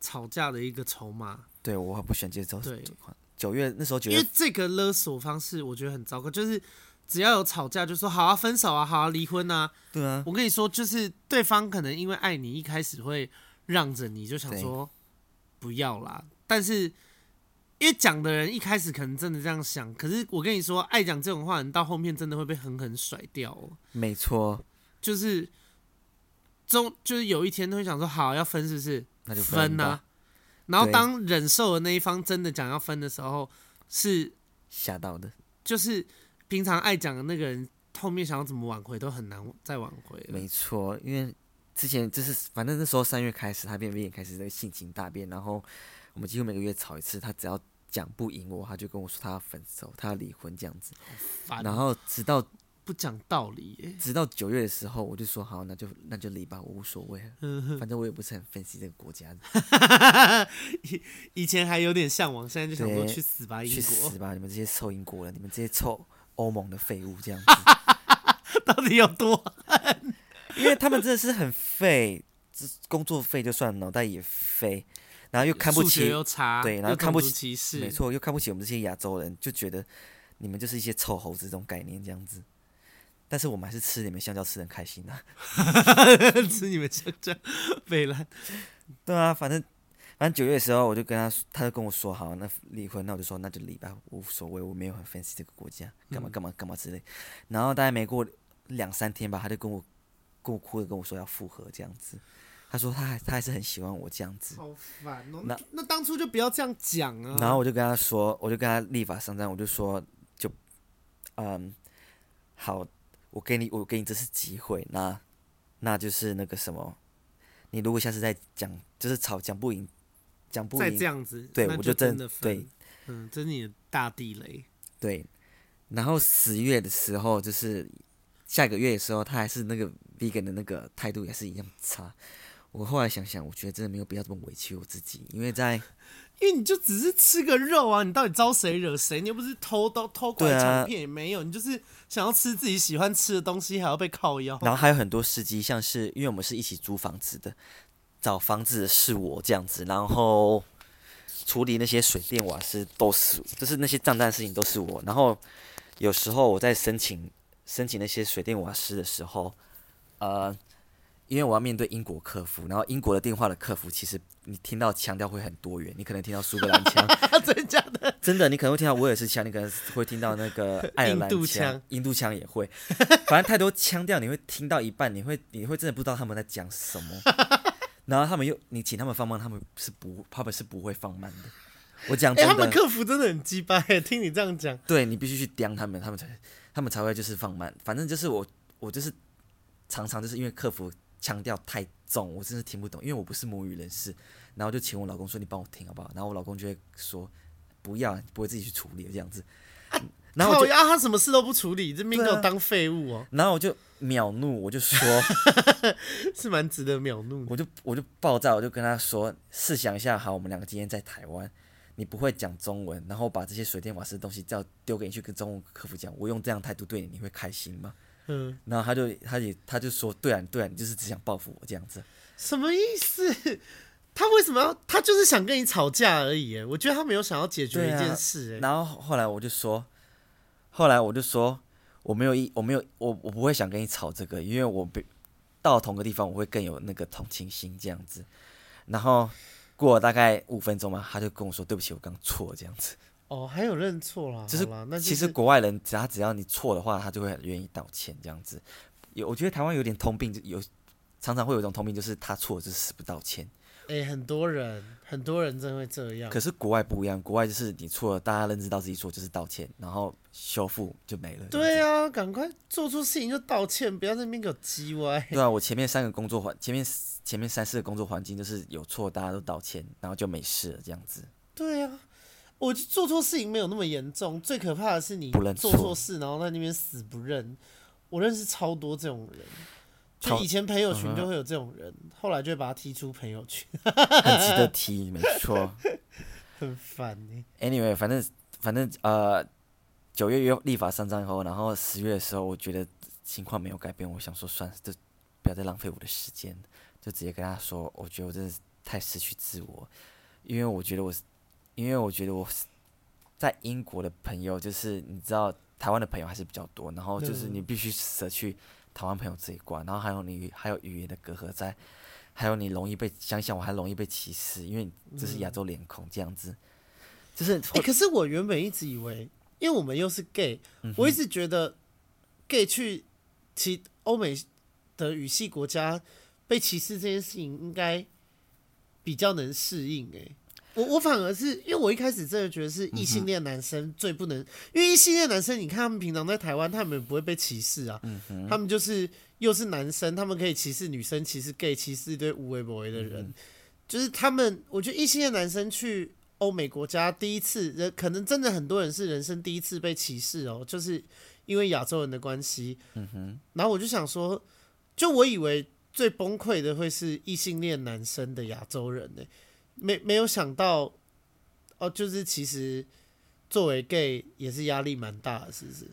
吵架的一个筹码，对我很不喜欢接受。对，九月那时候九月，因为这个勒索方式我觉得很糟糕，就是只要有吵架就说好啊，分手啊，好啊，离婚啊。对啊，我跟你说，就是对方可能因为爱你，一开始会让着你，就想说不要啦。但是因为讲的人一开始可能真的这样想，可是我跟你说，爱讲这种话，人到后面真的会被狠狠甩掉喔。没错，就是中就是有一天都会想说，好要分是不是？那就分啊。然后当忍受的那一方真的讲要分的时候，是吓到的。就是平常爱讲的那个人，后面想要怎么挽回都很难再挽回。没错，因为之前就是反正那时候三月开始，他变变开始在性情大变，然后我们几乎每个月吵一次，他只要。讲不赢我，他就跟我说他要分手，他要离婚这样子。然后直到不讲道理，直到九月的时候，我就说好，那就那就离吧，我无所谓，反正我也不是很分析这个国家 以。以前还有点向往，现在就想说去死吧，英国，去死吧！你们这些臭英国人，你们这些臭欧盟的废物，这样子，到底有多恨？因为他们真的是很废。工作废就算，脑袋也废，然后又看不起，又差，对，然后看不起，歧视，没错，又看不起我们这些亚洲人，就觉得你们就是一些臭猴子这种概念这样子。但是我们还是吃你们香蕉吃的很开心啊 吃你们香蕉，废烂。对啊，反正反正九月的时候，我就跟他，他就跟我说好，那离婚，那我就说那就离吧，无所谓，我没有很 fancy 这个国家，干嘛干嘛干嘛之类。然后大概没过两三天吧，他就跟我跟我哭着跟我说要复合这样子。他说他还他还是很喜欢我这样子。好烦哦。那那当初就不要这样讲啊。然后我就跟他说，我就跟他立法上战，我就说就嗯好，我给你我给你这次机会，那那就是那个什么。你如果下次再讲，就是吵讲不赢，讲不赢，再这样子，对就我就真的对，嗯，这是你的大地雷。对，然后十月的时候，就是下个月的时候，他还是那个 vegan 的那个态度也是一样差。我后来想想，我觉得真的没有必要这么委屈我自己，因为在。因为你就只是吃个肉啊，你到底招谁惹谁？你又不是偷刀偷拐抢骗也没有，你就是想要吃自己喜欢吃的东西，还要被靠腰。然后还有很多司机，像是因为我们是一起租房子的，找房子的是我这样子，然后处理那些水电瓦斯都是，就是那些账单事情都是我。然后有时候我在申请申请那些水电瓦斯的时候，呃。因为我要面对英国客服，然后英国的电话的客服，其实你听到腔调会很多元，你可能听到苏格兰腔，真的假的？真的，你可能会听到威尔士腔，你可能会听到那个爱尔兰腔，印度腔也会，反正太多腔调，你会听到一半，你会你会真的不知道他们在讲什么，然后他们又你请他们放慢，他们是不他们是不会放慢的。我讲真的，欸，他们客服真的很鸡掰，听你这样讲，对你必须去刁他们，他们才他们才会就是放慢。反正就是我我就是常常就是因为客服。腔调太重，我真是听不懂，因为我不是母语人士。然后就请我老公说：“你帮我听好不好？”然后我老公就会说：“不要，不会自己去处理这样子。啊”然后我就啊，他什么事都不处理，这命给我当废物哦。然后我就秒怒，我就说：“是蛮值得秒怒。”我就我就爆炸，我就跟他说：“试想一下，好，我们两个今天在台湾，你不会讲中文，然后把这些水电瓦斯的东西叫丢给你去跟中文客服讲，我用这样态度对你，你会开心吗？”嗯，然后他就，他也，他就说，对啊，对啊，你就是只想报复我这样子，什么意思？他为什么要？他就是想跟你吵架而已。哎，我觉得他没有想要解决一件事。哎，然后后来我就说，后来我就说，我没有一，我没有，我我不会想跟你吵这个，因为我被到同个地方，我会更有那个同情心这样子。然后过了大概五分钟嘛，他就跟我说，对不起，我刚错这样子。哦，还有认错啦，就是，那其实国外人只要只要你错的话，他就会很愿意道歉这样子。有，我觉得台湾有点通病，有常常会有一种通病，就是他错就是死不道歉。哎、欸，很多人很多人真的会这样。可是国外不一样，国外就是你错了，大家认知到自己错就是道歉，然后修复就没了。对啊，赶快做出事情就道歉，不要在那边给我叽歪。对啊，我前面三个工作环，前面前面三四个工作环境就是有错大家都道歉，然后就没事了这样子。对啊。我做错事情没有那么严重，最可怕的是你做错事，然后在那边死不认。我认识超多这种人，就以前朋友群就会有这种人，嗯、后来就会把他踢出朋友群。很值得踢，没错。很烦呢。Anyway，反正反正呃，九月月立法上场以后，然后十月的时候，我觉得情况没有改变，我想说算了，就不要再浪费我的时间，就直接跟他说，我觉得我真的太失去自我，因为我觉得我。因为我觉得我在英国的朋友，就是你知道，台湾的朋友还是比较多，然后就是你必须舍去台湾朋友这一关，然后还有你还有语言的隔阂在，还有你容易被想想我还容易被歧视，因为这是亚洲脸孔这样子，就是、欸。可是我原本一直以为，因为我们又是 gay，我一直觉得 gay 去其欧美的语系国家被歧视这件事情应该比较能适应诶、欸。我我反而是因为我一开始真的觉得是异性恋男生最不能，嗯、因为异性恋男生，你看他们平常在台湾，他们也不会被歧视啊。嗯、他们就是又是男生，他们可以歧视女生，歧视 gay，歧视一堆无为不微的人。嗯、就是他们，我觉得异性恋男生去欧美国家第一次，人可能真的很多人是人生第一次被歧视哦，就是因为亚洲人的关系。嗯哼。然后我就想说，就我以为最崩溃的会是异性恋男生的亚洲人呢、欸。没没有想到，哦，就是其实作为 gay 也是压力蛮大的，是不是？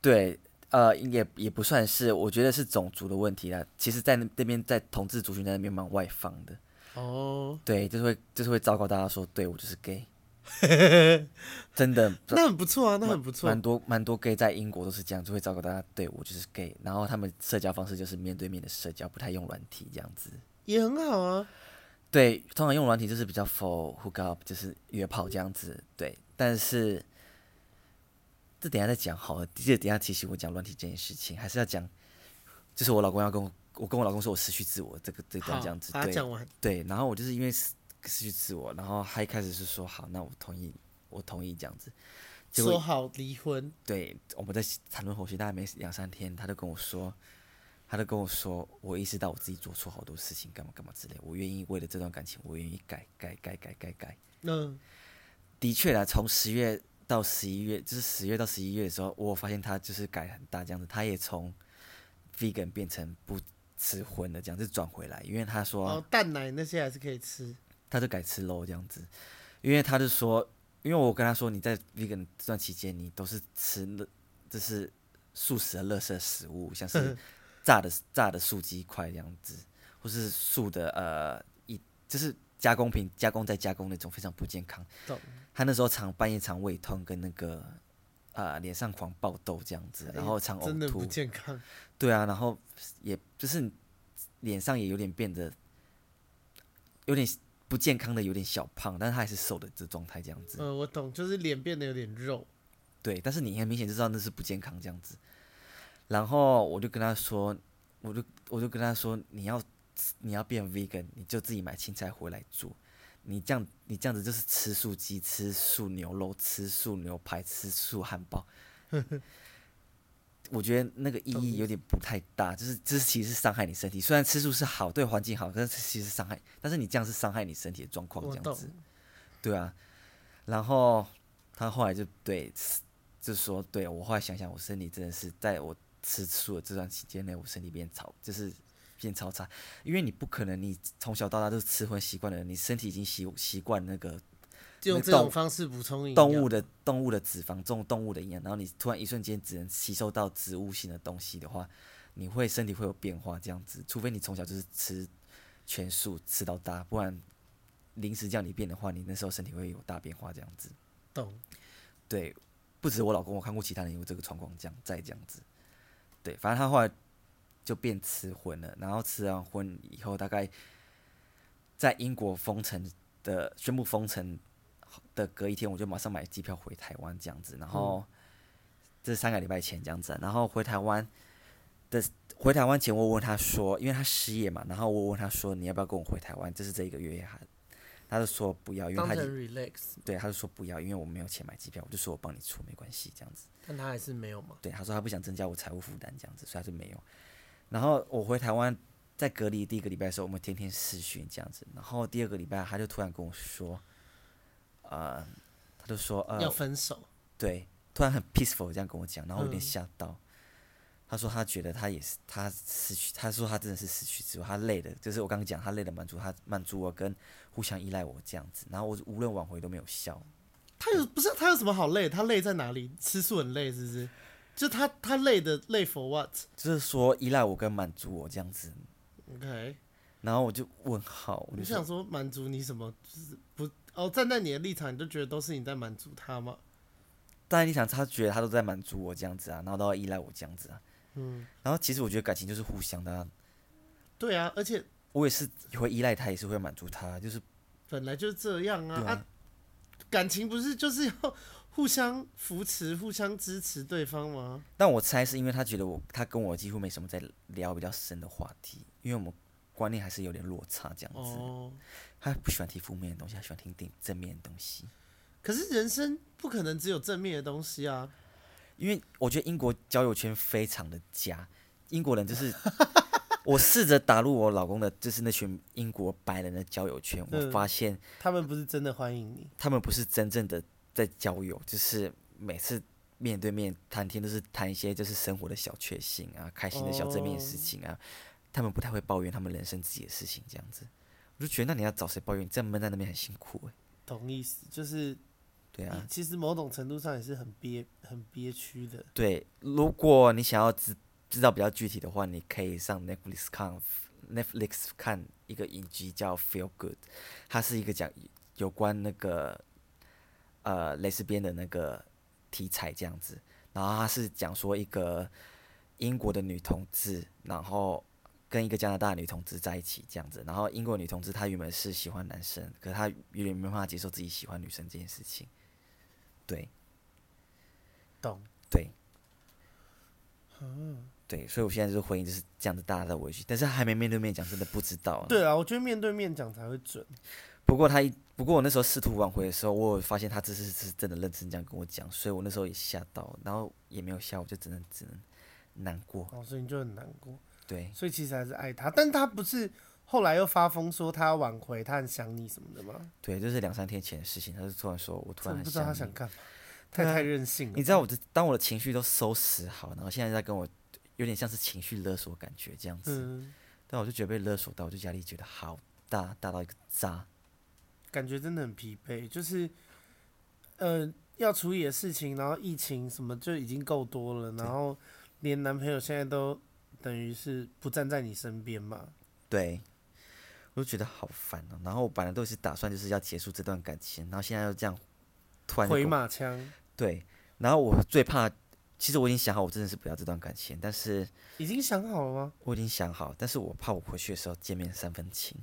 对，呃，也也不算是，我觉得是种族的问题啦。其实，在那那边，在同志族群在那边蛮外放的。哦，对，就是会就是会昭告大家说，对我就是 gay。真的，那很不错啊，那很不错。蛮多蛮多 gay 在英国都是这样，就会昭告大家，对我就是 gay。然后他们社交方式就是面对面的社交，不太用软体这样子。也很好啊。对，通常用软体就是比较 for hook up，就是约炮这样子。对，但是这等下再讲好了。记得等下提醒我讲软体这件事情，还是要讲，就是我老公要跟我，我跟我老公说我失去自我这个这段这样子。对，对，然后我就是因为失去自我，然后他一开始是说好，那我同意，我同意这样子。说好离婚。对，我们在谈论后续大概没两三天，他就跟我说。他都跟我说：“我意识到我自己做错好多事情，干嘛干嘛之类。我愿意为了这段感情，我愿意改改改改改改。嗯，的确啦，从十月到十一月，就是十月到十一月的时候，我发现他就是改很大这样子。他也从 vegan 变成不吃荤的这样子转回来，因为他说哦，蛋奶那些还是可以吃，他就改吃肉这样子。因为他就说，因为我跟他说，你在 vegan 这段期间，你都是吃的，就是素食的垃圾食物，像是。” 炸的炸的素鸡块这样子，或是素的呃一就是加工品加工再加工那种非常不健康。懂他那时候常半夜常胃痛跟那个啊脸上狂爆痘这样子，然后常呕吐。真的不健康。对啊，然后也就是脸上也有点变得有点不健康的，有点小胖，但是他还是瘦的这状态这样子。嗯，我懂，就是脸变得有点肉。对，但是你很明显就知道那是不健康这样子。然后我就跟他说，我就我就跟他说，你要你要变 vegan，你就自己买青菜回来做。你这样你这样子就是吃素鸡、吃素牛肉、吃素牛排、吃素汉堡。我觉得那个意义有点不太大，就是这是其实是伤害你身体。虽然吃素是好，对环境好，但是其实伤害。但是你这样是伤害你身体的状况，这样子。对啊。然后他后来就对，就说对我后来想想，我身体真的是在我。吃素的这段期间内，我身体变超，就是变超差，因为你不可能，你从小到大都是吃荤习惯的人，你身体已经习习惯那个用这种方式补充动物的动物的脂肪，这种动物的营养，然后你突然一瞬间只能吸收到植物性的东西的话，你会身体会有变化这样子，除非你从小就是吃全素吃到大，不然临时叫你变的话，你那时候身体会有大变化这样子。懂？对，不止我老公，我看过其他人有这个状况，这样再这样子。对，反正他后来就变吃荤了，然后吃完荤以后，大概在英国封城的宣布封城的隔一天，我就马上买机票回台湾这样子。然后这三个礼拜前这样子，然后回台湾的回台湾前，我问他说，因为他失业嘛，然后我问他说，你要不要跟我回台湾？就是这一个月还。他就说不要，因为他就对，他就说不要，因为我没有钱买机票，我就说我帮你出没关系，这样子。但他还是没有嘛？对，他说他不想增加我财务负担，这样子，所以他就没有。然后我回台湾，在隔离第一个礼拜的时候，我们天天视讯这样子。然后第二个礼拜，他就突然跟我说，呃，他就说呃要分手。对，突然很 peaceful 这样跟我讲，然后有点吓到。嗯他说他觉得他也是，他失去，他说他真的是失去自我，他累的，就是我刚刚讲，他累的满足他满足我跟互相依赖我这样子，然后我无论挽回都没有效。他有不是他有什么好累？他累在哪里？吃素很累是不是？就他他累的累 for what？就是说依赖我跟满足我这样子。OK。然后我就问号，我就想说满足你什么？就是不哦，站在你的立场，你就觉得都是你在满足他吗？站在立场，他觉得他都在满足我这样子啊，然后都要依赖我这样子啊。嗯，然后其实我觉得感情就是互相的啊。对啊，而且我也是会依赖他，也是会满足他，就是本来就是这样啊。啊，啊，感情不是就是要互相扶持、互相支持对方吗？但我猜是因为他觉得我，他跟我几乎没什么在聊比较深的话题，因为我们观念还是有点落差这样子。哦，他不喜欢听负面的东西，他喜欢听点正面的东西。可是人生不可能只有正面的东西啊。因为我觉得英国交友圈非常的佳，英国人就是我试着打入我老公的，就是那群英国白人的交友圈，我发现他们不是真的欢迎你，他们不是真正的在交友，就是每次面对面谈天都是谈一些就是生活的小确幸啊，开心的小正面的事情啊，他们不太会抱怨他们人生自己的事情这样子，我就觉得那你要找谁抱怨？这样闷在那边很辛苦哎。懂意思，就是对啊，其实某种程度上也是很憋、很憋屈的。对，如果你想要知知道比较具体的话，你可以上 Netflix 看 Netflix 看一个影集叫《Feel Good》，它是一个讲有关那个呃蕾丝边的那个题材这样子。然后它是讲说一个英国的女同志，然后跟一个加拿大的女同志在一起这样子。然后英国女同志她原本是喜欢男生，可是她有点没办法接受自己喜欢女生这件事情。对，懂。对。嗯。对，所以我现在就是回应就是这样子，大家的委屈，但是还没面对面讲，真的不知道。对啊，我觉得面对面讲才会准。不过他一，不过我那时候试图挽回的时候，我有发现他这次是真的认真这样跟我讲，所以我那时候也吓到，然后也没有笑，我就只能只能难过。哦，所以你就很难过。对。所以其实还是爱他，但他不是后来又发疯说他要挽回，他很想你什么的吗？对，就是两三天前的事情，他就突然说，我突然。不知道他想干嘛，太太任性了。你知道我的，当我的情绪都收拾好，然后现在在跟我。有点像是情绪勒索感觉这样子，嗯、但我就觉得被勒索到，我就压力觉得好大，大到一个渣，感觉真的很疲惫。就是，呃，要处理的事情，然后疫情什么就已经够多了，然后连男朋友现在都等于是不站在你身边嘛。对，我就觉得好烦哦、喔。然后我本来都是打算就是要结束这段感情，然后现在又这样突然回马枪。对，然后我最怕。其实我已经想好，我真的是不要这段感情，但是已经想好了吗？我已经想好，但是我怕我回去的时候见面三分情。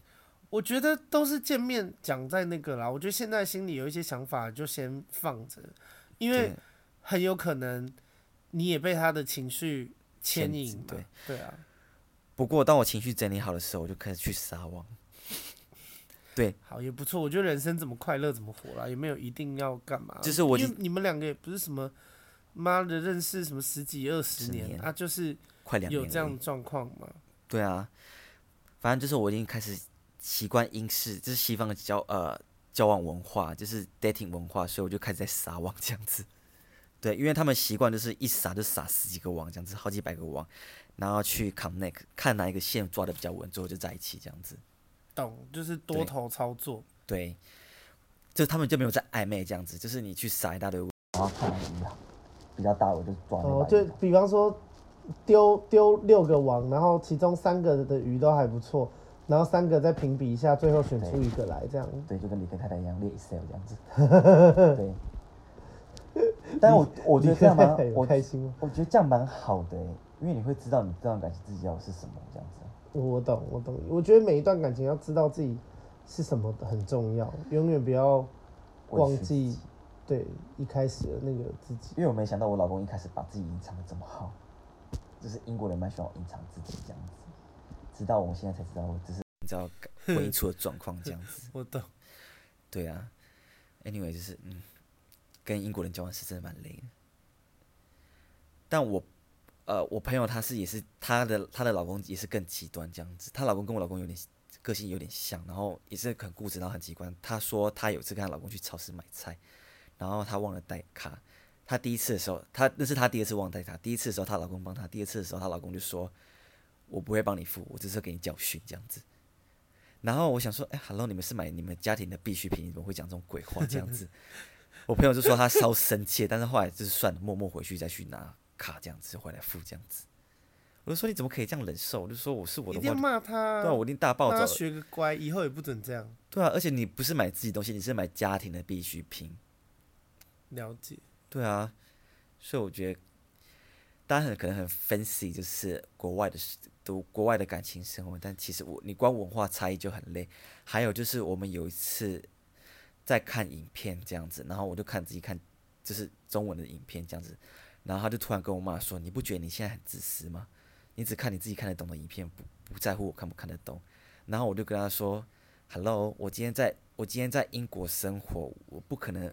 我觉得都是见面讲在那个啦。我觉得现在心里有一些想法，就先放着，因为很有可能你也被他的情绪牵引。对对啊。不过当我情绪整理好的时候，我就开始去撒网。对，好也不错。我觉得人生怎么快乐怎么活啦，也没有一定要干嘛。就是我，因为你们两个也不是什么。妈的，认识什么十几二十年，年啊？就是快两年有这样的状况吗？对啊，反正就是我已经开始习惯英式，就是西方的交呃交往文化，就是 dating 文化，所以我就开始在撒网这样子。对，因为他们习惯就是一撒就撒十几个网这样子，好几百个网，然后去 connect，看哪一个线抓的比较稳，最后就在一起这样子。懂，就是多头操作。对，对就他们就没有在暧昧这样子，就是你去撒一大堆。比较大，我就抓。哦，就比方说丢丢六个网，然后其中三个的鱼都还不错，然后三个再评比一下，最后选出一个来，这样。对，就跟理科太太一样，列 Excel 这样子。对。但我我觉得这样蛮我开心，我觉得这样蛮好的，因为你会知道你这段感情自己要的是什么，这样子。我懂，我懂。我觉得每一段感情要知道自己是什么很重要，永远不要忘记。对，一开始的那个自己，因为我没想到我老公一开始把自己隐藏的这么好，就是英国人蛮喜欢隐藏自己这样子，直到我现在才知道，我只是你知道婚姻出的状况这样子。我懂。对啊，anyway 就是嗯，跟英国人交往是真的蛮累的。但我呃，我朋友他是也是她的她的老公也是更极端这样子，她老公跟我老公有点个性有点像，然后也是很固执，然后很极端。她说她有一次跟她老公去超市买菜。然后她忘了带卡，她第一次的时候，她那是她第二次忘带卡。第一次的时候，她老公帮她；第二次的时候，她老公就说：“我不会帮你付，我只是给你教训这样子。”然后我想说：“哎，Hello，你们是买你们家庭的必需品，你怎么会讲这种鬼话这样子？” 我朋友就说他稍生气，但是后来就是算了，默默回去再去拿卡这样子回来付这样子。我就说：“你怎么可以这样忍受？”我就说：“我是我的。”一定骂他，对啊，我一定大暴走。他学个乖，以后也不准这样。对啊，而且你不是买自己东西，你是买家庭的必需品。了解，对啊，所以我觉得，大家很可能很 fancy，就是国外的读国外的感情生活，但其实我你光文化差异就很累。还有就是我们有一次在看影片这样子，然后我就看自己看，就是中文的影片这样子，然后他就突然跟我妈说：“你不觉得你现在很自私吗？你只看你自己看得懂的影片，不不在乎我看不看得懂。”然后我就跟他说：“Hello，我今天在我今天在英国生活，我不可能。”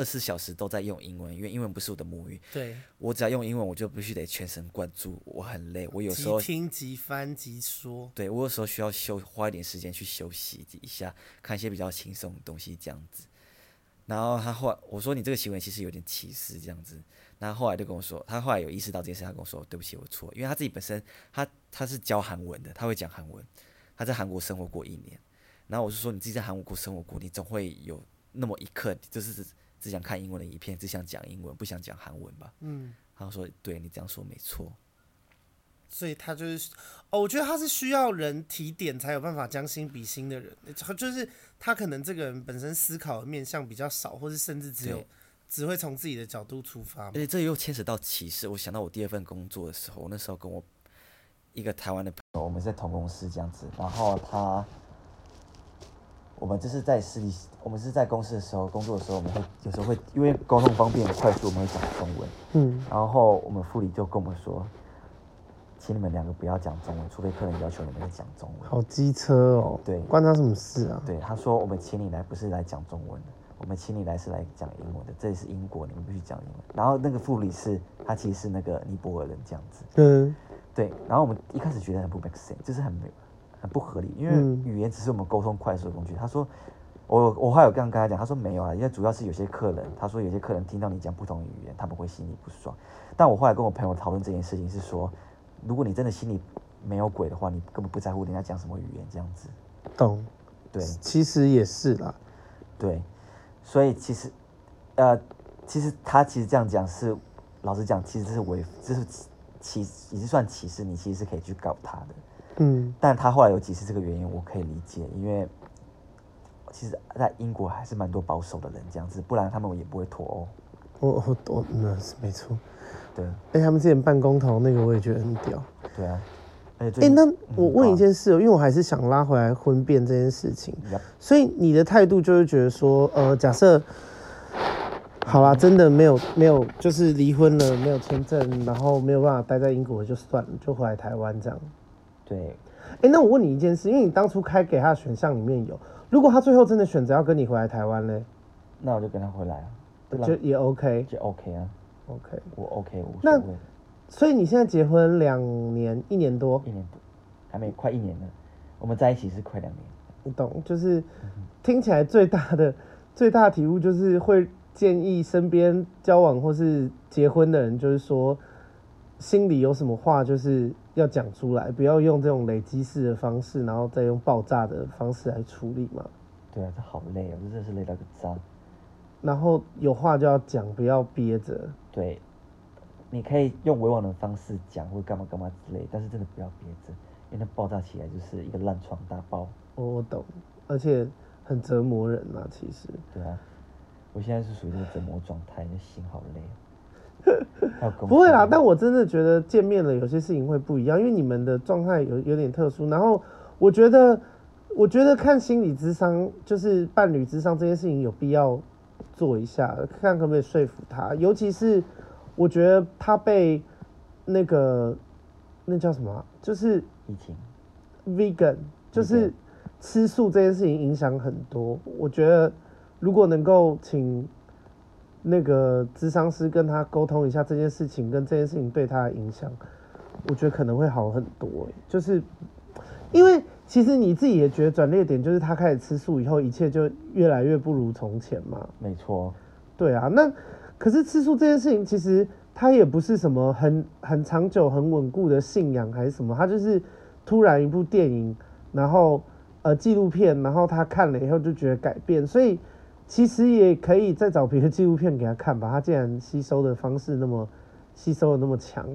二十四小时都在用英文，因为英文不是我的母语。对，我只要用英文，我就必须得全神贯注。我很累，我有时候即听即翻即说。对，我有时候需要休花一点时间去休息一下，看一些比较轻松的东西这样子。然后他后来我说，你这个行为其实有点歧视这样子。然后后来就跟我说，他后来有意识到这件事，他跟我说对不起，我错，因为他自己本身他他是教韩文的，他会讲韩文，他在韩国生活过一年。然后我就说，你自己在韩国生活过，你总会有那么一刻就是。只想看英文的影片，只想讲英文，不想讲韩文吧？嗯，他说：“对，你这样说没错。”所以他就是，哦，我觉得他是需要人提点才有办法将心比心的人，就是他可能这个人本身思考的面向比较少，或是甚至只有只会从自己的角度出发。而且这又牵扯到歧视。我想到我第二份工作的时候，我那时候跟我一个台湾的朋友，我们在同公司这样子，然后他，我们就是在私底，我们是在公司的时候工作的时候，我们会有时候会因为沟通方便快速，我们会讲中文。嗯，然后我们副理就跟我们说。请你们两个不要讲中文，除非客人要求你们讲中文。好机车哦！对，关他什么事啊？对，他说我们请你来不是来讲中文的，我们请你来是来讲英文的。这里是英国，你们必须讲英文。然后那个副理是，他其实是那个尼泊尔人这样子。嗯，对。然后我们一开始觉得很不 make sense，就是很没很不合理，因为语言只是我们沟通快速的工具。他说，我我还有刚刚跟他讲，他说没有啊，因为主要是有些客人，他说有些客人听到你讲不同的语言，他们会心里不爽。但我后来跟我朋友讨论这件事情是说。如果你真的心里没有鬼的话，你根本不在乎人家讲什么语言这样子。懂。对。其实也是啦。对。所以其实，呃，其实他其实这样讲是，老实讲，其实这是违，这是歧，也是算歧视。你其实是可以去告他的。嗯。但他后来有解释这个原因，我可以理解，因为其实，在英国还是蛮多保守的人这样子，不然他们也不会脱欧。我我我那是没错。对，哎，他们之前办公投那个，我也觉得很屌。对啊，哎，欸、那我问一件事，因为我还是想拉回来婚变这件事情。所以你的态度就是觉得说，呃，假设好啦，真的没有没有，就是离婚了，没有签证，然后没有办法待在英国，就算了，就回来台湾这样。对。哎，那我问你一件事，因为你当初开给他的选项里面有，如果他最后真的选择要跟你回来台湾嘞，那我就跟他回来啊，就也 OK，就 OK 啊。OK，我 OK，我那所以你现在结婚两年，一年多，一年多，还没快一年呢。我们在一起是快两年。你懂，就是听起来最大的最大的体悟就是会建议身边交往或是结婚的人，就是说心里有什么话就是要讲出来，不要用这种累积式的方式，然后再用爆炸的方式来处理嘛。对啊，这好累啊，这真的是累到个渣。然后有话就要讲，不要憋着。对，你可以用委婉的方式讲，或干嘛干嘛之类，但是真的不要憋着，因为它爆炸起来就是一个烂床大包。我我懂，而且很折磨人啊，其实。对啊，我现在是属于这个折磨状态，那心好累。不会啦，但我真的觉得见面了，有些事情会不一样，因为你们的状态有有点特殊。然后我觉得，我觉得看心理智商，就是伴侣智商这件事情有必要。做一下，看可不可以说服他。尤其是我觉得他被那个那叫什么、啊，就是疫情，vegan，就是吃素这件事情影响很多。我觉得如果能够请那个咨商师跟他沟通一下这件事情跟这件事情对他的影响，我觉得可能会好很多。就是因为。其实你自己也觉得转捩点就是他开始吃素以后，一切就越来越不如从前嘛。没错。对啊，那可是吃素这件事情，其实他也不是什么很很长久、很稳固的信仰还是什么，他就是突然一部电影，然后呃纪录片，然后他看了以后就觉得改变，所以其实也可以再找别的纪录片给他看吧。他既然吸收的方式那么吸收的那么强，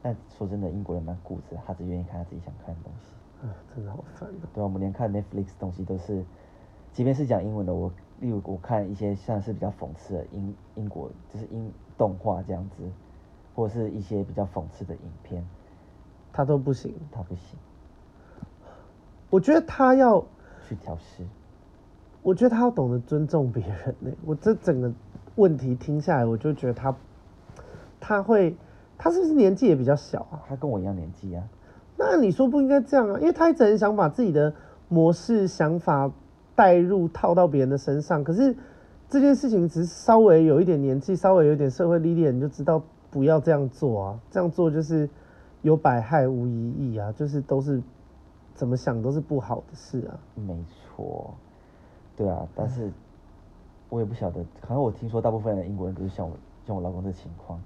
但说真的，英国人蛮固执，他只愿意看他自己想看的东西。啊，真的好烦啊！对啊，我们连看 Netflix 东西都是，即便是讲英文的，我例如我看一些像是比较讽刺的英英国，就是英动画这样子，或者是一些比较讽刺的影片，他都不行，他不行。我觉得他要去调试，我觉得他要懂得尊重别人呢。我这整个问题听下来，我就觉得他他会，他是不是年纪也比较小啊？他跟我一样年纪啊。那你说不应该这样啊？因为他一直很想把自己的模式、想法带入套到别人的身上。可是这件事情只是稍微有一点年纪、稍微有一点社会历练，你就知道不要这样做啊！这样做就是有百害无一益啊！就是都是怎么想都是不好的事啊。没错，对啊，但是我也不晓得，可能我听说大部分的英国人都是像我像我老公这情况，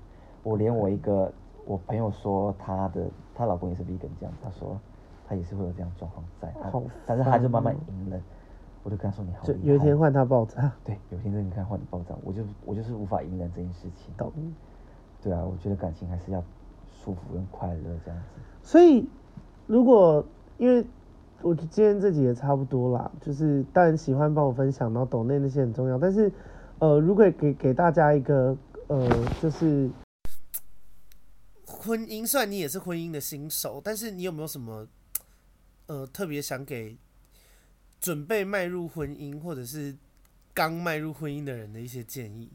我连我一个。我朋友说，她的她老公也是 vegan 这样，她说她也是会有这样状况在，但是她就慢慢隐忍，我就跟他说你好，就有一天换他爆炸，对，有一天真的看换你爆炸，我就我就是无法隐忍这件事情。懂。对啊，我觉得感情还是要舒服跟快乐这样子。所以，如果因为我今天这集也差不多啦，就是当然喜欢帮我分享，然后抖内那些很重要，但是呃，如果给给大家一个呃，就是婚姻，虽然你也是婚姻的新手，但是你有没有什么呃特别想给准备迈入婚姻或者是刚迈入婚姻的人的一些建议？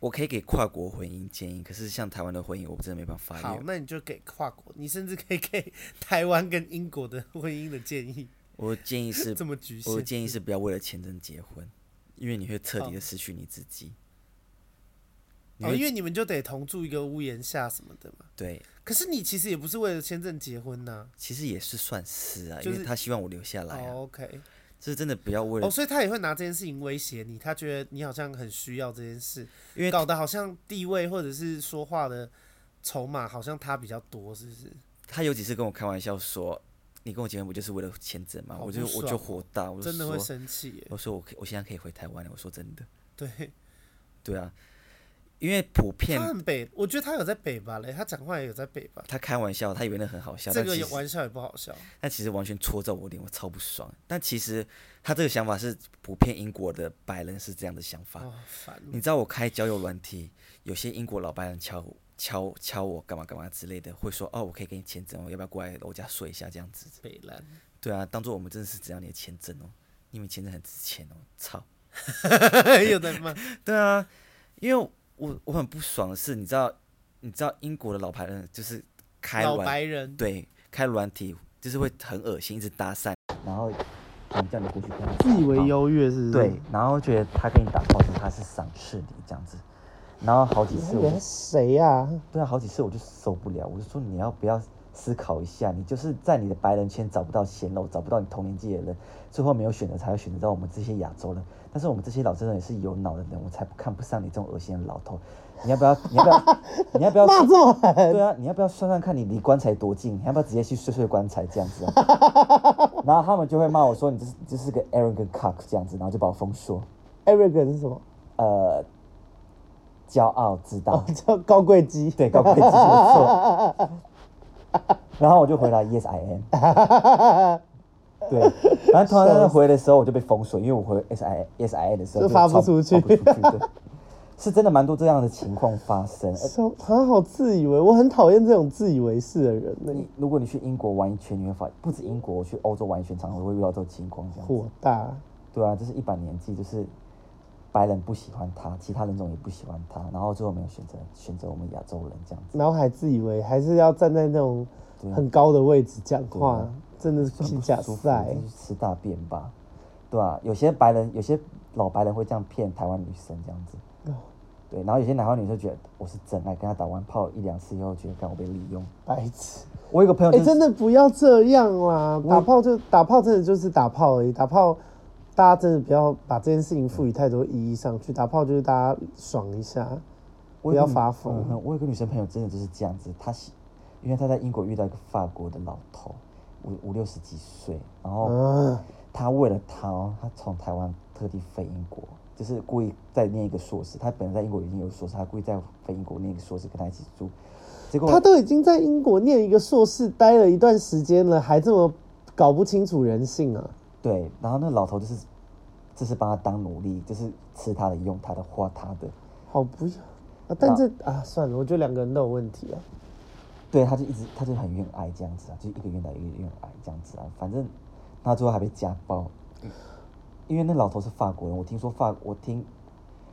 我可以给跨国婚姻建议，可是像台湾的婚姻，我真的没办法。好，那你就给跨国，你甚至可以给台湾跟英国的婚姻的建议。我的建议是 这么局限。我的建议是不要为了签证结婚，因为你会彻底的失去你自己。哦，因为你们就得同住一个屋檐下什么的嘛。对。可是你其实也不是为了签证结婚呐、啊。其实也是算是啊，就是、因为他希望我留下来、啊。哦、OK。是真的不要为了哦，所以他也会拿这件事情威胁你，他觉得你好像很需要这件事，因为搞得好像地位或者是说话的筹码好像他比较多，是不是？他有几次跟我开玩笑说：“你跟我结婚不就是为了签证吗？”我就我就火大，我真的会生气。我说我可我现在可以回台湾了。我说真的。对，对啊。因为普遍他很北，我觉得他有在北吧嘞，他讲话也有在北吧。他开玩笑，他以为那很好笑。这个玩笑也不好笑。但其实完全戳中我脸，我超不爽。但其实他这个想法是普遍英国的白人是这样的想法。你知道我开交友软体，有些英国老白人敲敲敲我干嘛干嘛之类的，会说哦，我可以给你签证，我要不要过来我家睡一下这样子？北兰。对啊，当做我们真的是只要你的签证哦，因为签证很值钱哦，操。有的吗？对啊，因为。我我很不爽的是，你知道，你知道英国的老白人就是开老白人对开软体就是会很恶心，一直搭讪，然后叫你过去跟他自以为优越是不是？对，然后觉得他跟你打炮时他是赏识你这样子，然后好几次我谁呀、啊？对啊，好几次我就受不了，我就说你要不要思考一下，你就是在你的白人圈找不到鲜肉，找不到你同年纪的人，最后没有选择，才会选择到我们这些亚洲人。但是我们这些老真人也是有脑的人，我才不看不上你这种恶心的老头。你要不要？你要不要？你要不要？骂这么狠？对啊，你要不要算算看你离棺材多近？你要不要直接去睡睡棺材这样子啊？然后他们就会骂我说你这是这是个 arrogant cock 这样子，然后就把我封锁。arrogant 是什么？呃，骄傲自大，叫高贵鸡。对，高贵鸡没错。然后我就回答 Yes I am。对，然后突然回的时候我就被封锁，因为我回 S I S I A 的时候就发不出去，出去对，是真的蛮多这样的情况发生。很好自以为，我很讨厌这种自以为是的人。你如果你去英国玩一圈，你会发现不止英国，我去欧洲玩一圈，常常会遇到这种情况。这样火大。对啊，这是一把年纪，就是白人不喜欢他，其他人种也不喜欢他，然后最后没有选择选择我们亚洲人这样子，然后还自以为还是要站在那种很高的位置讲话。真的是很假赛，就是吃大便吧，对吧、啊？有些白人，有些老白人会这样骗台湾女生这样子，对。然后有些台湾女生觉得我是真爱，跟他打完炮一两次以后，觉得刚我被利用，白痴。我有个朋友、就是，哎、欸，真的不要这样啦！打炮就打炮，真的就是打炮而已。打炮，大家真的不要把这件事情赋予太多意义上去。打炮就是大家爽一下，不要发疯、嗯。我有个女生朋友，真的就是这样子。她喜，因为她在英国遇到一个法国的老头。五五六十几岁，然后他为了他，他从台湾特地飞英国，就是故意在念一个硕士。他本来在英国已经有硕士，他故意在飞英国念一个硕士跟他一起住。结果他都已经在英国念一个硕士，待了一段时间了，还这么搞不清楚人性啊？对，然后那老头就是，就是帮他当奴隶，就是吃他的、用他的、花他的。好不要啊！但这啊，算了，我觉得两个人都有问题啊。对，他就一直，他就很怨爱这样子啊，就一个愿打一个愿挨这样子啊。反正他最后还被家暴，因为那老头是法国人。我听说法，我听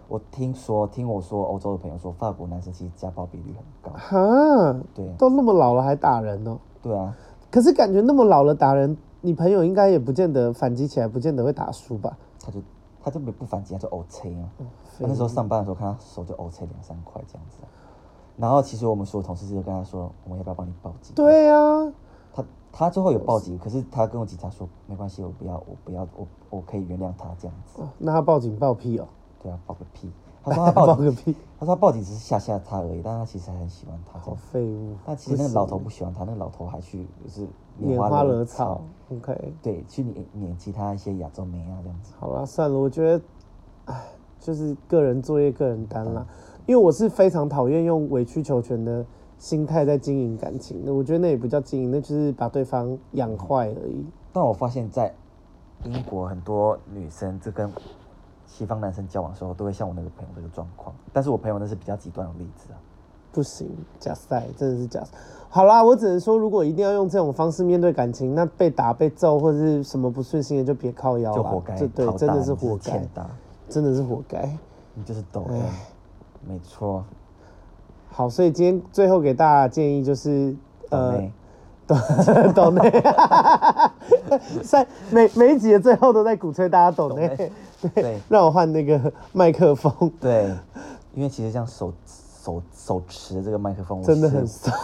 我听说听我说欧洲的朋友说，法国男生其实家暴比率很高。哈，对，都那么老了还打人哦。对啊，可是感觉那么老了打人，你朋友应该也不见得反击起来，不见得会打输吧？他就他就没不反击，他就欧切啊。他那时候上班的时候，看他手就欧切两三块这样子。然后其实我们所有同事就跟他说，我们要不要帮你报警？对呀、啊，他他最后有报警，可是他跟我警察说没关系，我不要，我不要，我我可以原谅他这样子。那他报警报屁哦？对啊，报个屁！他说他报 个屁，他说他报警只是吓吓他而已，但他其实还很喜欢他。好废物！但其实那个老头不喜欢他，那个老头还去就是拈花惹草。OK，对，去撵撵其他一些亚洲妹啊这样子。好了，算了，我觉得，哎，就是个人作业个人担啦。因为我是非常讨厌用委曲求全的心态在经营感情的，我觉得那也不叫经营，那就是把对方养坏而已。但我发现，在英国很多女生这跟西方男生交往的时候，都会像我那个朋友这个状况。但是我朋友那是比较极端的例子啊，不行，假赛真的是假赛。好啦，我只能说，如果一定要用这种方式面对感情，那被打、被揍或者是什么不顺心的，就别靠腰了，就活该。对，真的是活该，真的是活该。你就是抖 M，没错。好，所以今天最后给大家建议就是，呃，抖 抖内，在每每一集的最后都在鼓吹大家抖内，对，让我换那个麦克风，对，因为其实这样手手手持这个麦克风真的很酸，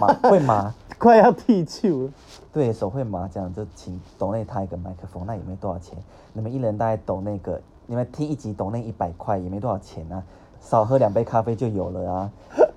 麻会麻，快要剃球了，对手会麻，这样就请抖内他一个麦克风，那也没多少钱，你们一人大概抖那个，你们听一集抖那一百块也没多少钱啊。少喝两杯咖啡就有了啊！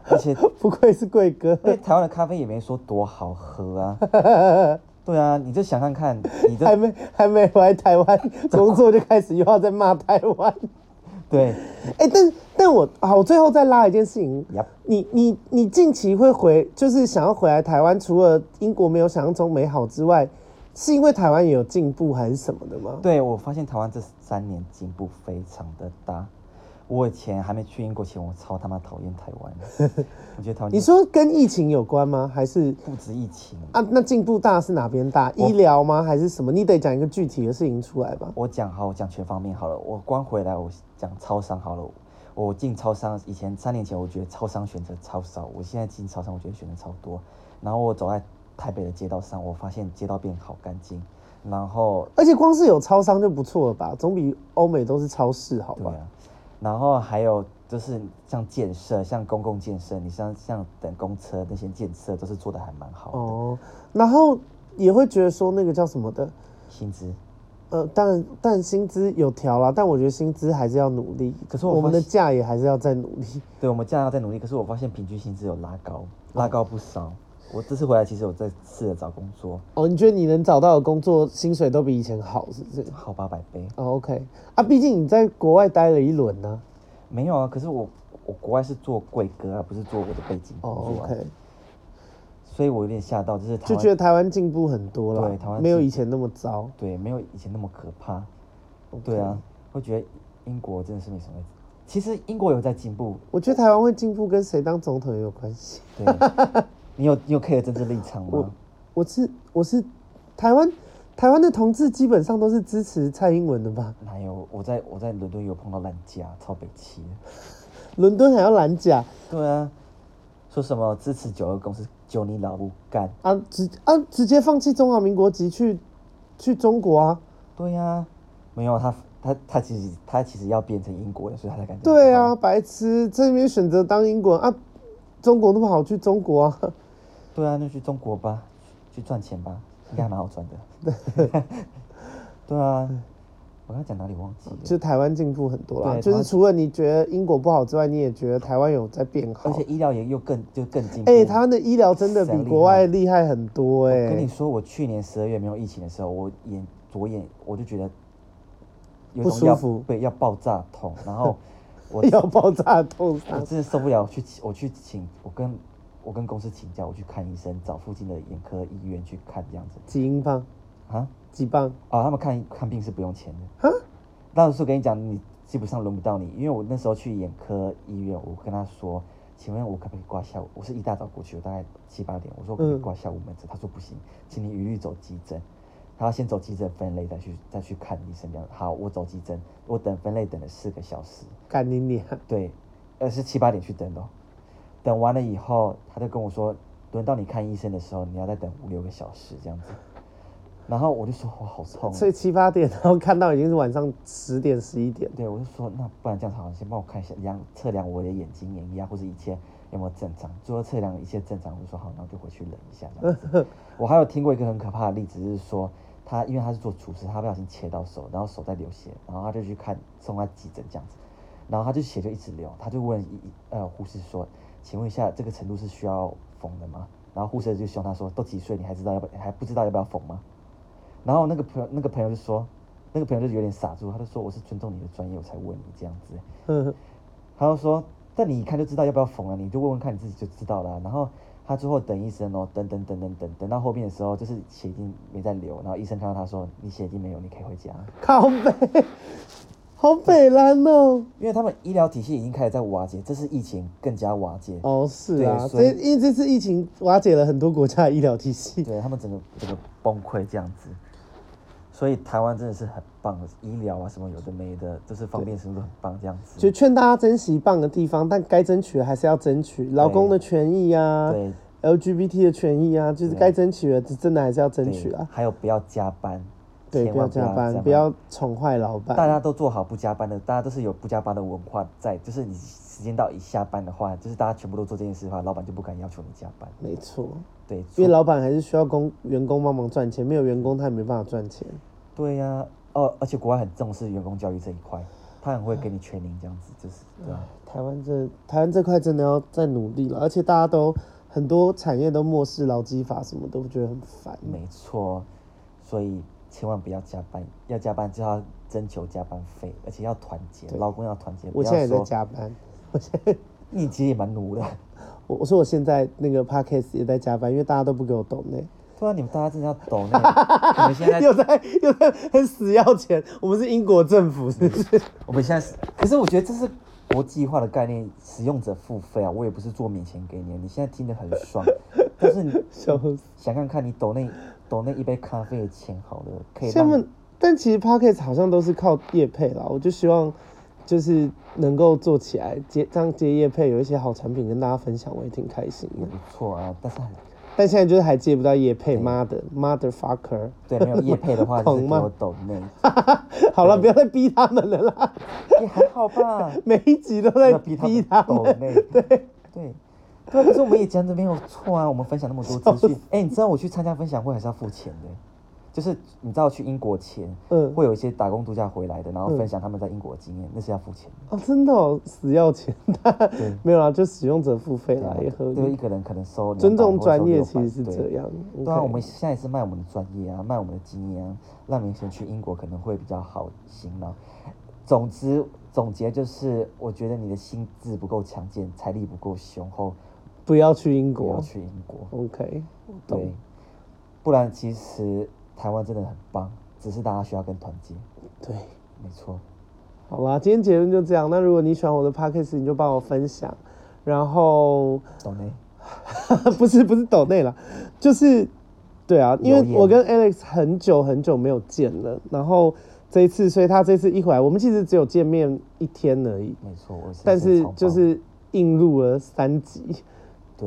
而且 不愧是贵哥，因为台湾的咖啡也没说多好喝啊。对啊，你就想看看，你就还没还没回来台湾 工作就开始又要再骂台湾。对，哎、欸，但但我好，我最后再拉一件事情。你你你近期会回，就是想要回来台湾，除了英国没有想象中美好之外，是因为台湾也有进步还是什么的吗？对，我发现台湾这三年进步非常的大。我以前还没去英国前，我超他妈讨厌台湾。我觉得台湾，你说跟疫情有关吗？还是不止疫情啊？那进步大是哪边大？医疗吗？还是什么？你得讲一个具体的事情出来吧。我讲好，我讲全方面好了。我光回来，我讲超商好了。我进超商，以前三年前我觉得超商选择超少，我现在进超商，我觉得选择超多。然后我走在台北的街道上，我发现街道变好干净。然后，而且光是有超商就不错了吧？总比欧美都是超市好吧？然后还有就是像建设，像公共建设，你像像等公车那些建设都是做的还蛮好的。哦，然后也会觉得说那个叫什么的薪资，呃，当然，但薪资有调啦，但我觉得薪资还是要努力。可是我，我们的价也还是要再努力。对，我们价要再努力。可是我发现平均薪资有拉高，拉高不少。哦。我这次回来，其实我在试着找工作。哦，你觉得你能找到的工作薪水都比以前好，是不是？好八百倍。哦，OK。啊，毕竟你在国外待了一轮呢。没有啊，可是我我国外是做贵哥啊，不是做我的背景工作。哦，OK。所以我有点吓到，就是就觉得台湾进步很多了。对，台湾没有以前那么糟。对，没有以前那么可怕。Okay. 对啊，会觉得英国真的是没什么。其实英国有在进步。我觉得台湾会进步跟谁当总统也有关系。对。你有你有的政治立场吗？我我是我是台湾台湾的同志基本上都是支持蔡英文的吧？哪有？我在我在伦敦有碰到蓝甲，超北七。伦敦还要蓝甲？对啊，说什么支持九二共识，就你老母干啊！直啊直接放弃中华民国籍去去中国啊？对呀、啊，没有他他他其实他其实要变成英国人，所以他才敢。对啊，白痴这边选择当英国人啊，中国那么好去中国啊？对啊，那去中国吧，去赚钱吧，应该还蛮好赚的。对，啊，我刚才讲哪里忘记了？就台湾进步很多啦，就是除了你觉得英国不好之外，你也觉得台湾有在变好，而且医疗也又更就更进步。哎、欸，台湾的医疗真的比国外厉害很多哎、欸。跟你说，我去年十二月没有疫情的时候，我眼左眼我就觉得有种要不舒服，对，要爆炸痛，然后我 要爆炸痛，我真的受不了，去我去请我跟。我跟公司请假，我去看医生，找附近的眼科医院去看，这样子。几英镑？啊？几镑？啊，他们看看病是不用钱的。哈？当时我跟你讲，你基本上轮不到你，因为我那时候去眼科医院，我跟他说，请问我可不可以挂下午？我是一大早过去，我大概七八点，我说可不可以挂下午门诊？嗯、他说不行，请你一律走急诊。他要先走急诊分类，再去再去看医生这样。好，我走急诊，我等分类等了四个小时。干你娘！对，呃是七八点去等的。等完了以后，他就跟我说，轮到你看医生的时候，你要再等五六个小时这样子。然后我就说，我好痛。所以七八点，然后看到已经是晚上十点十一点。对，我就说，那不然这样好，先帮我看一下，量测量我的眼睛眼压或者一切有没有正常。最后测量一切正常，我就说好，那我就回去忍一下这样子。我还有听过一个很可怕的例子，是说他因为他是做厨师，他不小心切到手，然后手在流血，然后他就去看送他急诊这样子。然后他就血就一直流，他就问医呃护士说，请问一下这个程度是需要缝的吗？然后护士就凶他说，都几岁你还知道要不还不知道要不要缝吗？然后那个朋友那个朋友就说，那个朋友就有点傻住，他就说我是尊重你的专业我才问你这样子，嗯，他就说，但你一看就知道要不要缝了，你就问问看你自己就知道了。然后他最后等医生哦，等等等等等等到后面的时候，就是血已经没在流，然后医生看到他说你血已经没有，你可以回家。靠北。好北蓝哦，因为他们医疗体系已经开始在瓦解，这次疫情更加瓦解。哦，是啊，所以因为这次疫情瓦解了很多国家的医疗体系，对他们整个整个崩溃这样子。所以台湾真的是很棒的医疗啊，什么有的没的，就是方便程度都很棒这样子。就劝大家珍惜棒的地方，但该争取的还是要争取，劳工的权益啊，对，LGBT 的权益啊，就是该争取的，真的还是要争取啊。还有不要加班。对，不要加班，不要宠坏老板。大家都做好不加班的，大家都是有不加班的文化在。就是你时间到一下班的话，就是大家全部都做这件事的话，老板就不敢要求你加班。没错，对，因为老板还是需要工员工帮忙赚钱，没有员工他也没办法赚钱。对呀、啊，哦，而且国外很重视员工教育这一块，他很会给你全龄这样子，就是对。台湾这台湾这块真的要再努力了，而且大家都很多产业都漠视劳基法，什么都觉得很烦。没错，所以。千万不要加班，要加班就要征求加班费，而且要团结，老公要团结。我现在也在加班，我现在你其实也蛮努的。我我说我现在那个 podcast 也在加班，因为大家都不给我抖内。对啊，你们大家真的要抖内。我们现在 又在又在很死要钱，我们是英国政府，是不是？我们现在是，可是我觉得这是国际化的概念，使用者付费啊，我也不是做免钱给你，你现在听得很爽，但是你想看看你抖内。抖那一杯咖啡的钱好了，可以。他们，但其实 Podcast 好像都是靠业配啦。我就希望，就是能够做起来，接这样接业配，有一些好产品跟大家分享，我也挺开心的。不错啊，但是，但现在就是还接不到业配，妈的，motherfucker。对，没有业配的话，就是给我抖内。好了，不要再逼他们了啦。也还好吧，每一集都在逼他们。对对。对，可是我们也讲的没有错啊。我们分享那么多资讯，哎、欸，你知道我去参加分享会还是要付钱的，就是你知道去英国前，嗯，会有一些打工度假回来的，然后分享他们在英国的经验，那是要付钱的。哦，真的哦，死要钱的。对，没有啦，就使用者付费啦，也合理。对，一个人可能收尊重专业，其实是这样。对啊，我们现在也是卖我们的专业啊，卖我们的经验啊，让你们去英国可能会比较好行了。总之，总结就是，我觉得你的心智不够强健，财力不够雄厚。不要去英国，不要去英国。OK，对，不然其实台湾真的很棒，只是大家需要更团结。对，没错。好啦，今天结论就这样。那如果你喜欢我的 Podcast，你就帮我分享。然后，抖内，不是不是抖内了，就是对啊，因为我跟 Alex 很久很久没有见了，然后这一次，所以他这次一回来，我们其实只有见面一天而已。没错，我是但是就是映入了三集。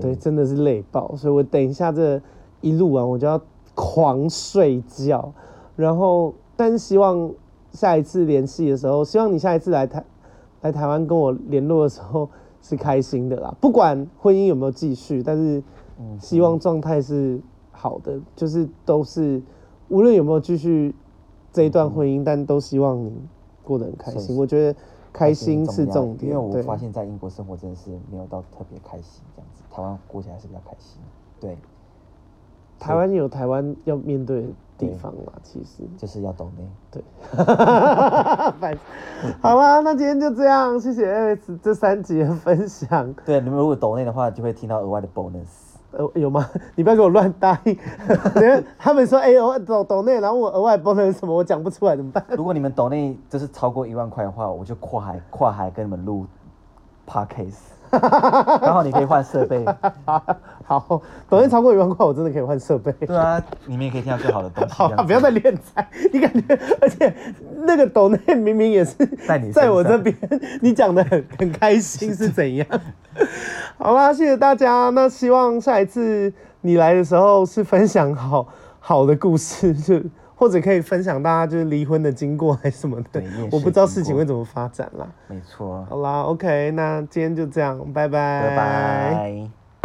对，真的是累爆，所以我等一下这一录完，我就要狂睡觉。然后，但是希望下一次联系的时候，希望你下一次来台来台湾跟我联络的时候是开心的啦。不管婚姻有没有继续，但是希望状态是好的，就是都是无论有没有继续这一段婚姻，但都希望你过得很开心。我觉得。开心是重点，因为我发现，在英国生活真的是没有到特别开心这样子。台湾过起来是比较开心，对。台湾有台湾要面对的地方嘛，其实就是要懂内。对。好啦，那今天就这样，谢谢 Alex 这三集的分享。对，你们如果懂内的话，就会听到额外的 bonus。呃，有吗？你不要给我乱答应。等 下他们说，哎、欸，我抖抖内，然后我额外 bonus 什么，我讲不出来怎么办？如果你们抖内就是超过一万块的话，我就跨海跨海跟你们录 podcast，然后你可以换设备。好，抖音超过一万块，我真的可以换设备。对啊，你们也可以听到最好的东西。好，不要再敛财。你感觉，而且那个抖内明明也是在你在我这边，你讲的很很开心是怎样？好啦，谢谢大家。那希望下一次你来的时候是分享好好的故事，就或者可以分享大家就是离婚的经过还是什么的。我不知道事情会怎么发展啦。没错。好啦，OK，那今天就这样，拜拜。拜拜。